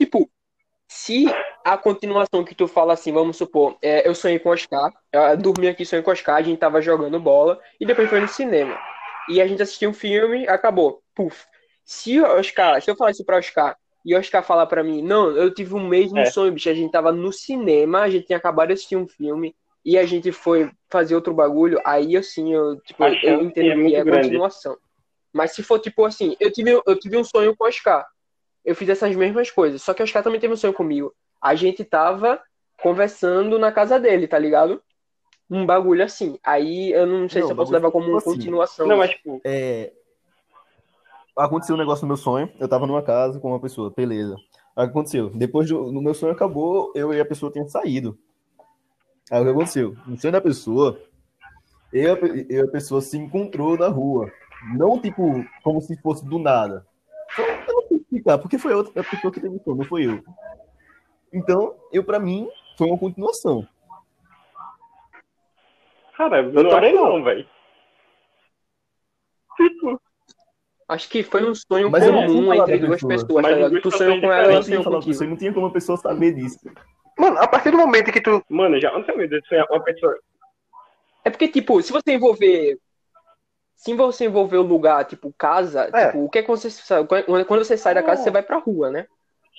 Tipo, se a continuação que tu fala assim, vamos supor, é, eu sonhei com o Oscar, eu dormi aqui sonhei com o Oscar, a gente tava jogando bola e depois foi no cinema. E a gente assistiu um filme, acabou. Puf. Se o Oscar, se eu falar isso pra Oscar e o Oscar falar pra mim, não, eu tive o mesmo É. sonho, bicho, a gente tava no cinema, a gente tinha acabado de assistir um filme e a gente foi fazer outro bagulho, aí assim, eu, tipo, A eu entendo é que é grande. continuação. Mas se for tipo assim, eu tive, eu tive um sonho com o Oscar. Eu fiz essas mesmas coisas. Só que o Oscar também teve um sonho comigo. A gente tava conversando na casa dele, tá ligado? um bagulho assim. Aí eu não sei Não, se eu posso levar como uma tipo assim. continuação. Não, mas tipo, É, aconteceu um negócio no meu sonho. Eu tava numa casa com uma pessoa, beleza. Aconteceu? Depois do no meu sonho acabou, eu e a pessoa tinham saído. Aí o que aconteceu? No sonho da pessoa, eu, e a pe- eu e a pessoa se encontrou na rua. Não tipo como se fosse do nada. Só- Eu não sei explicar, porque foi a outra a pessoa que teve sonho, não foi eu. Então, eu pra mim, foi uma continuação. cara, eu não orei não, velho. Tipo, Acho que foi um sonho Mas comum entre duas pessoa. pessoas, Mas tá duas Tu sonhou com ela, ela Eu sonhou contigo. você não tinha como a pessoa saber disso. Mano, a partir do momento que tu. mano, já não de sonhar com uma pessoa. É porque, tipo, se você envolver. Se você envolver o lugar, tipo, casa, É. tipo, o que é que você. Quando quando você sai da casa, você vai pra rua, né?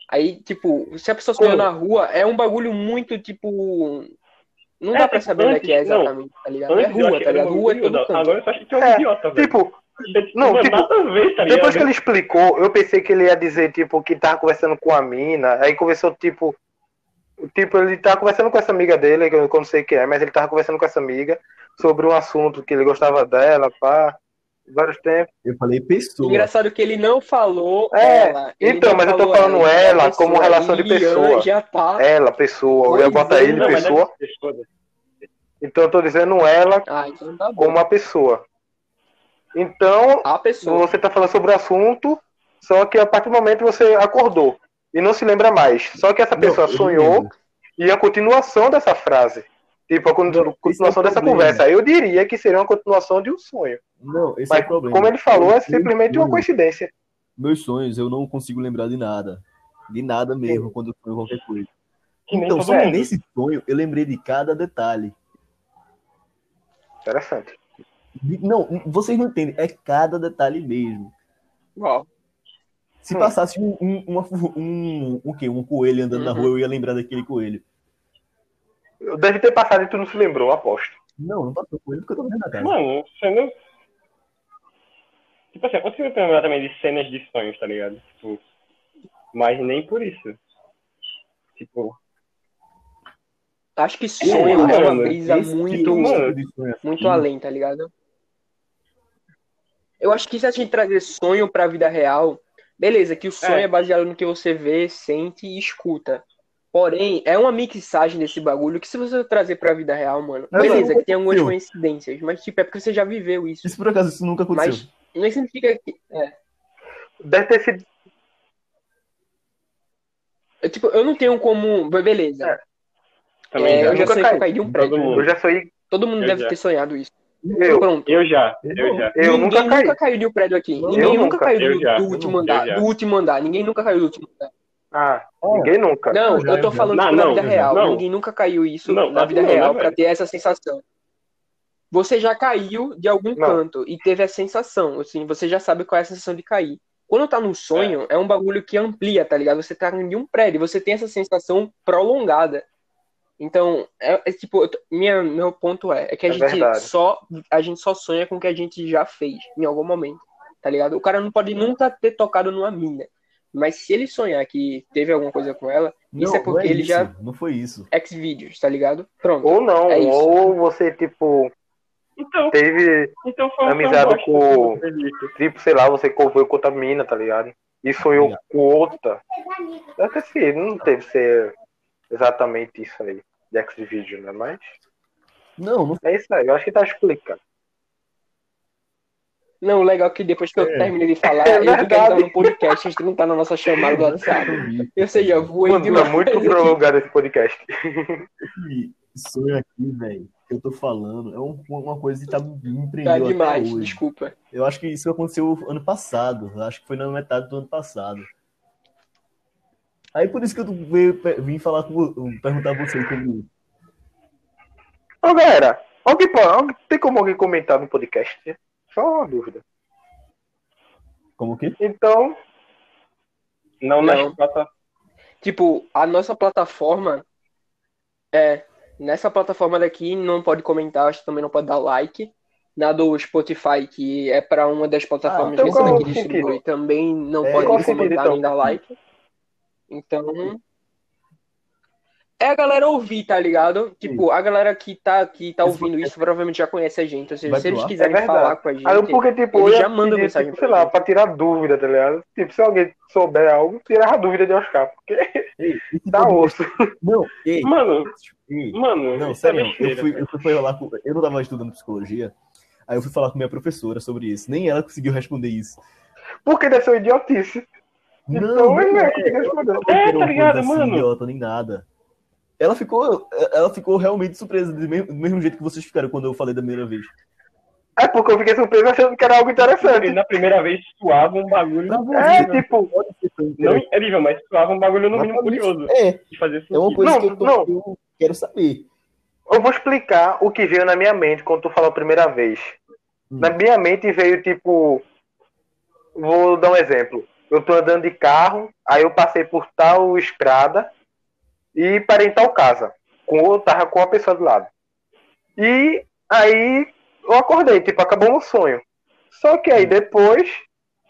Aí, tipo, se a pessoa sonhou na rua, é um bagulho muito, tipo. Não É, dá pra saber onde é que é antes- não. exatamente, tá ligado? É Antes eu rua, tá ligado? Rua é todo canto. Agora eu só acho que é um É, idiota, velho. Tipo, não, mano, tipo, nada a ver, tá ligado? depois que ele explicou, eu pensei que ele ia dizer, tipo, que tava conversando com a mina, aí conversou, tipo. Tipo, ele tava conversando com essa amiga dele, que eu não sei quem é, mas ele tava conversando com essa amiga sobre um assunto que ele gostava dela, pá, vários tempos. Eu falei pessoa. Engraçado que ele não falou É, ela. ele então, mas eu tô falando ele falou ela a como pessoa. relação de pessoa. Já tá. Ela, pessoa, eu ia Pois botar é, ele, Não, pessoa, foda-se. então eu tô dizendo ela Ah, então tá como uma pessoa. Então, A pessoa. você tá falando sobre o assunto, só que a partir do momento você acordou e não se lembra mais. Só que essa pessoa não sonhou e a continuação dessa frase. Tipo, a é continuação dessa problema. conversa. Eu diria que seria uma continuação de um sonho. Não, esse é Mas, o problema. como ele falou, é simplesmente uma coincidência. Meus sonhos, eu não consigo lembrar de nada. De nada mesmo, quando eu sonho qualquer coisa. Então, só nesse sonho, eu lembrei de cada detalhe. Interessante. Não, vocês não entendem. É cada detalhe mesmo. Ó, Se Hum. passasse um, um, uma- um, um, quê? um coelho andando na Uhum. rua, eu ia lembrar daquele coelho. Deve ter passado e tu não se lembrou, aposto. Não, não passou coelho porque eu tô vendo na casa. Mano, você não. Tipo assim, eu consigo lembrar também de cenas de sonhos, tá ligado? Tipo, mas nem por isso. Tipo, acho que sonho é uma mano, brisa Esse muito, tipo assim, muito além, tá ligado? Eu acho que se a gente trazer sonho pra vida real, beleza, que o sonho é, É. baseado no que você vê, sente e escuta. Porém, é uma mixagem desse bagulho que se você trazer pra vida real, mano, Não, beleza, não, que tem algumas coincidências, mas tipo, é porque você já viveu isso. Isso por acaso, isso nunca aconteceu. Mas não significa que. É, Deve ter sido. eu, tipo, eu não tenho como. Beleza. É, também É, já. eu já Nunca sonhei que eu caí. de um prédio. Todo mundo. Eu já sonhei. Todo mundo Eu deve já. ter sonhado isso. Eu, Pronto. Eu já, eu já. eu Ninguém nunca caí. caiu de um prédio aqui. Eu Ninguém nunca nunca. caiu do, já. do último andar. Do último andar. Ninguém nunca caiu do último andar. Ah, ninguém nunca. Não, Eu já, eu tô falando Não, tipo, na não, vida já. real. Não. Ninguém nunca caiu isso Não, na tá vida real pra velho? ter essa sensação. Você já caiu de algum Não. canto e teve a sensação, assim, você já sabe qual é a sensação de cair. Quando tá num sonho, é. um bagulho que amplia, tá ligado? Você tá em um prédio, você tem essa sensação prolongada. Então, é, é tipo, minha, meu ponto é, é que a É gente verdade. só a gente só sonha com o que a gente já fez em algum momento, tá ligado? O cara não pode nunca ter tocado numa mina, mas se ele sonhar que teve alguma coisa com ela, isso Não, é porque não ele isso, já Não foi isso. X-Videos, tá ligado? Pronto. Ou não, É isso. ou você, tipo, Então, teve, então foi Amizade foi um com- tipo, sei lá, você conviveu com outra mina, tá ligado? E sonhou com outra. Deve ter sido, não teve ser exatamente isso aí, de X-Video, né? Mas Não, não é isso aí, eu acho que tá explicado. Não, o legal é que depois que eu É. terminei de falar, É eu tá verdade. no podcast, a gente não tá na nossa chamada do WhatsApp. foi Ou seja, eu voei Mano, tá demais. muito prolongado esse podcast. Esse sonho aqui, velho, que eu tô falando, é um- uma coisa que tá me Tá prendendo até demais, hoje. desculpa. Eu acho que isso aconteceu ano passado. Eu Acho que foi na metade do ano passado. Aí por isso que eu veio- vim falar com perguntar a você sobre isso. Ô, galera, alguém, pode- tem como alguém comentar no podcast? Só uma dúvida. Como que? Então, Não, Não. nas plata- Tipo, a nossa plataforma é. Nessa plataforma daqui não pode comentar, acho que também não pode dar like. Na do Spotify, que é pra uma das plataformas então que distribui, também não É, pode comentar então? nem dar like. Então. é a galera ouvir, tá ligado? Tipo, a galera que tá, que tá ouvindo isso provavelmente já conhece a gente. Ou seja, Vai se eles quiserem É falar com a gente. Aí, eu- porque, tipo, Ele eu ia já manda pedir, mensagem tipo, pra sei lá, pra tirar dúvida, tá ligado? Tipo, se alguém souber algo, tirar a dúvida de Oscar, porque Ei, tá podcast- osso. Não, ei, Mano, ei. mano, Não, isso é sério, eu besteira, fui, eu fui falar com. Eu não tava estudando psicologia, aí eu fui falar com minha professora sobre isso. Nem ela conseguiu responder isso. Porque deve ser idiotice. Então, ele é. É, Não tá ligado, mano? idiota, nem nada. Ela ficou, ela ficou realmente surpresa, do mesmo, do mesmo jeito que vocês ficaram quando eu falei da primeira vez. É porque eu fiquei surpreso achando que era algo Porque interessante. na primeira vez suava um bagulho. É, tipo, Não incrível, mas suava um bagulho no Mas mínimo curioso. É, De fazer é uma coisa Não, que eu, tô- não. eu quero saber. eu vou explicar o que veio na minha mente quando tu falou a primeira vez. Hum. Na minha mente veio, tipo. Vou dar um exemplo. Eu tô andando de carro, aí eu passei por tal estrada e parei em tal casa. Com, eu tava com a pessoa do lado. E aí eu acordei, tipo, acabou meu sonho. Só que aí depois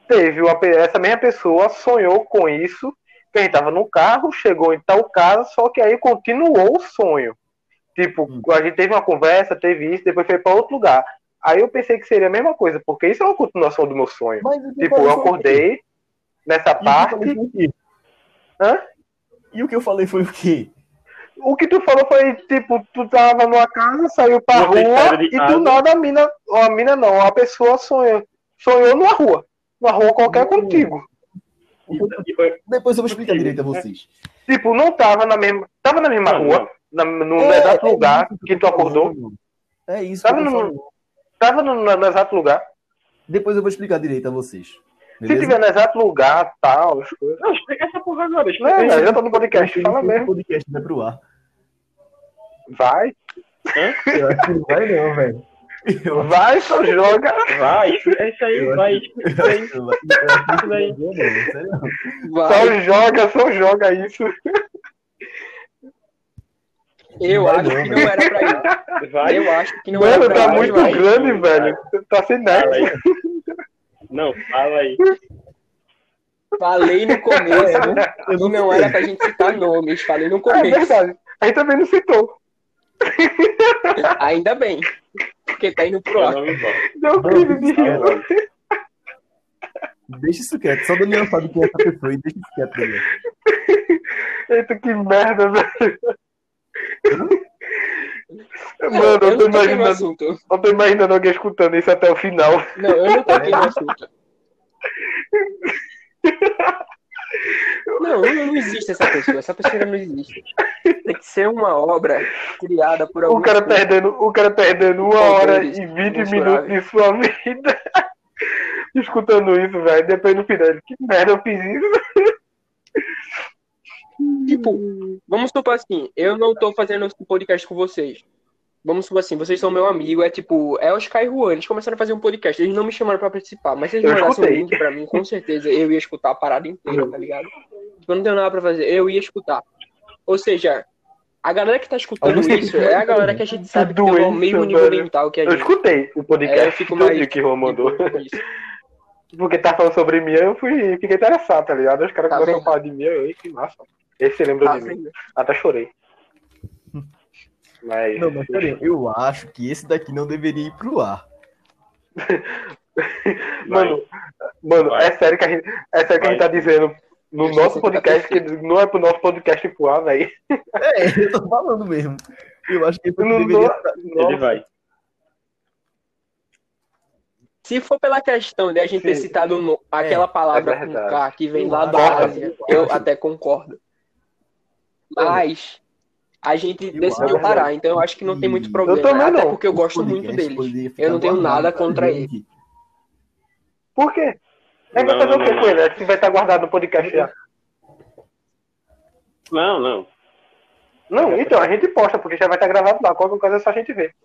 teve uma, essa mesma pessoa sonhou com isso, que a gente tava no carro, chegou em tal casa, só que aí continuou o sonho. Tipo, Hum. a gente teve uma conversa, teve isso, depois foi para outro lugar. Aí eu pensei que seria a mesma coisa, porque isso é uma continuação do meu sonho. Mas Tipo, eu acordei nessa E que parte. Hã? E o que eu falei foi o quê? O que tu falou foi, tipo, tu tava numa casa, saiu pra rua e do casa. nada a mina, ou a mina não, a pessoa sonhou, sonhou numa rua. Numa rua qualquer Hum. contigo. E Depois eu vou explicar direito a vocês. Tipo, não tava na mesma. Tava na mesma Não, rua, na, no É, exato é lugar que eu tu acordou. falando. É isso Tava que no-. Tava no, no- no exato lugar. Depois eu vou explicar direito a vocês. Se Beleza? tiver no exato lugar, tal, as coisas. Não, explica essa porra agora. Não, Explica é, eu já tô no podcast, fala O mesmo. podcast vai pro ar. Vai, Eu acho que não vai não, velho. Eu vai, só joga. Vai, é isso aí, Eu vai. não não não, não. Só joga, só joga isso. Eu Vai acho não, que não era pra ir. Vai. Eu acho que não Mano, era pra tá ir. muito vai. grande, velho. Tá sem aí. Não, fala aí. Falei no começo que não era pra gente citar nomes. Falei no É começo. verdade. A gente também não citou. Ainda bem. Porque tá indo pro ar. não. Deu crime de rir. Deixa isso quieto. Só o Daniel sabe quem é essa pessoa e deixa isso quieto, Daniel. Eita, que merda, velho. Mano, eu eu tô imaginando, eu tô imaginando alguém escutando isso até o final. Não, eu não toquei no assunto. Não, não, existe essa pessoa. Essa pessoa não existe. Tem que ser uma obra criada por algum. O cara perdendo, o cara perdendo uma hora e 20 mensuráveis. minutos de sua vida escutando isso, velho. Depois no final, que merda eu fiz isso. Tipo, vamos supor assim, eu não tô fazendo esse podcast com vocês. Vamos supor assim, vocês são meu amigo, é tipo, é Oscar e Juan, eles começaram a fazer um podcast, eles não me chamaram pra participar, mas se eles Eu mandassem um link pra mim, com certeza eu ia escutar a parada inteira, tá ligado? Tipo, eu não tenho nada pra fazer, eu ia escutar. Ou seja, a galera que tá escutando isso é a galera que a gente sabe que tem o doença, mesmo nível mental que a Eu gente. escutei o É, eu podcast fico mais. que o Juan mandou. isso. Porque tá falando sobre mim, eu fui, fiquei interessado, tá ligado? Os caras Tá começaram a falar de mim, eu, que massa. Esse lembra Tá de mim. vendo? Até chorei. Mas. Não, mas peraí, eu acho que esse daqui não deveria ir pro ar. Mano, mano, Vai. é sério que a gente, é sério que a gente tá dizendo no nosso eu tentar podcast que não é pro nosso podcast voar, velho. É, eu tô falando mesmo. Eu acho que daqui não deveria. dou. Ele vai. Se for pela questão de a gente ter Sim. citado no- aquela palavra é com. K que vem lá da Ásia, acho. eu até concordo. Mas a gente Eu decidiu parar, então eu acho que não tem muito problema. também até não. porque eu O gosto muito deles. Eu não tenho nada contra gente. ele. Por quê? É vai Não, fazer o não. com ele? Que vai estar guardado no podcast já. Não, não. Não, então, a gente posta, porque já vai estar gravado lá. Qualquer coisa é só a gente ver.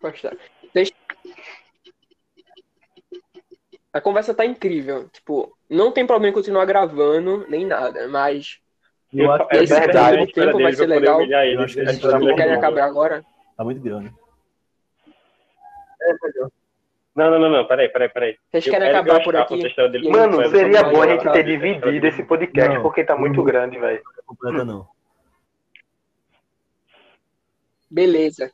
Gostar. Deixa- A conversa tá incrível. Tipo, não tem problema em continuar gravando, nem nada, mas é eu acho que é verdade, o tempo vai ser legal. Ele, acho que eles quer acabar agora. Tá muito grande. É. Não, não, não, não, peraí, peraí, peraí. Vocês querem eu, acabar por aqui? Dele, Mano, seria bom a gente ter dividido esse podcast, não, porque tá muito não, grande, velho. Completa não. Beleza.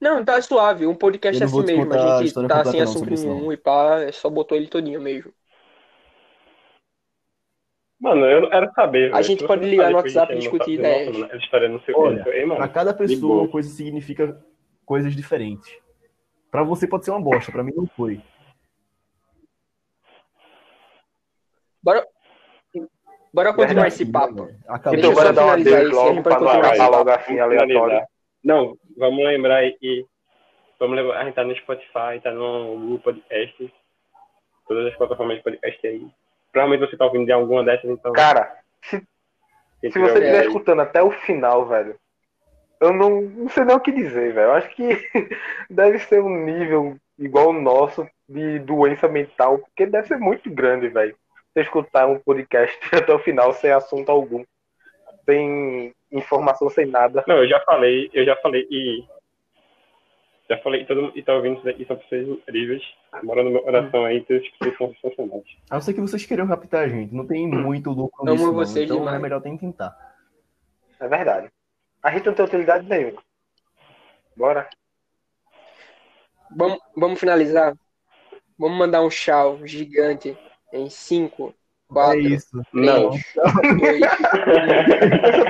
Não, tá suave, um podcast é assim mesmo, a gente tá sem assunto nenhum e pá, é só botou ele todinho mesmo. Mano, eu era saber. A gente pode ligar no WhatsApp e não discutir ideias. Nossa, mano, história não sei o Olha. Ei, mano, Pra cada pessoa, uma coisa significa coisas diferentes. Pra você pode ser uma bosta, pra mim não foi. Bora, bora continuar Verdade, esse papo. Acabou. Então bora dar um finalizar adeus isso, a gente logo pra não acabar logo assim aleatório. Não, vamos lembrar aí que. Vamos lembrar, a gente tá no Spotify, tá no Google Podcast. Todas as plataformas de podcast aí. Provavelmente você tá ouvindo de alguma dessas, então. Cara, se, se tiver você estiver escutando até o final, velho, eu não, não sei nem o que dizer, velho. Eu acho que deve ser um nível igual o nosso de doença mental, porque deve ser muito grande, velho. Você escutar um podcast até o final sem assunto algum, sem informação, sem nada. Não, eu já falei, eu já falei e. Já falei, todo mundo que tá ouvindo isso daqui são pessoas incríveis. Moram no meu coração aí, todas as pessoas são sensacionais. A não ser que vocês queiram captar a gente. Não tem muito lucro Amo nisso, não. vocês Então demais. é melhor tentar. É verdade. A gente não tem utilidade nenhuma. Bora. Vamos, vamos finalizar? Vamos mandar um tchau gigante em 5, É 4, isso. Não. 3, 2,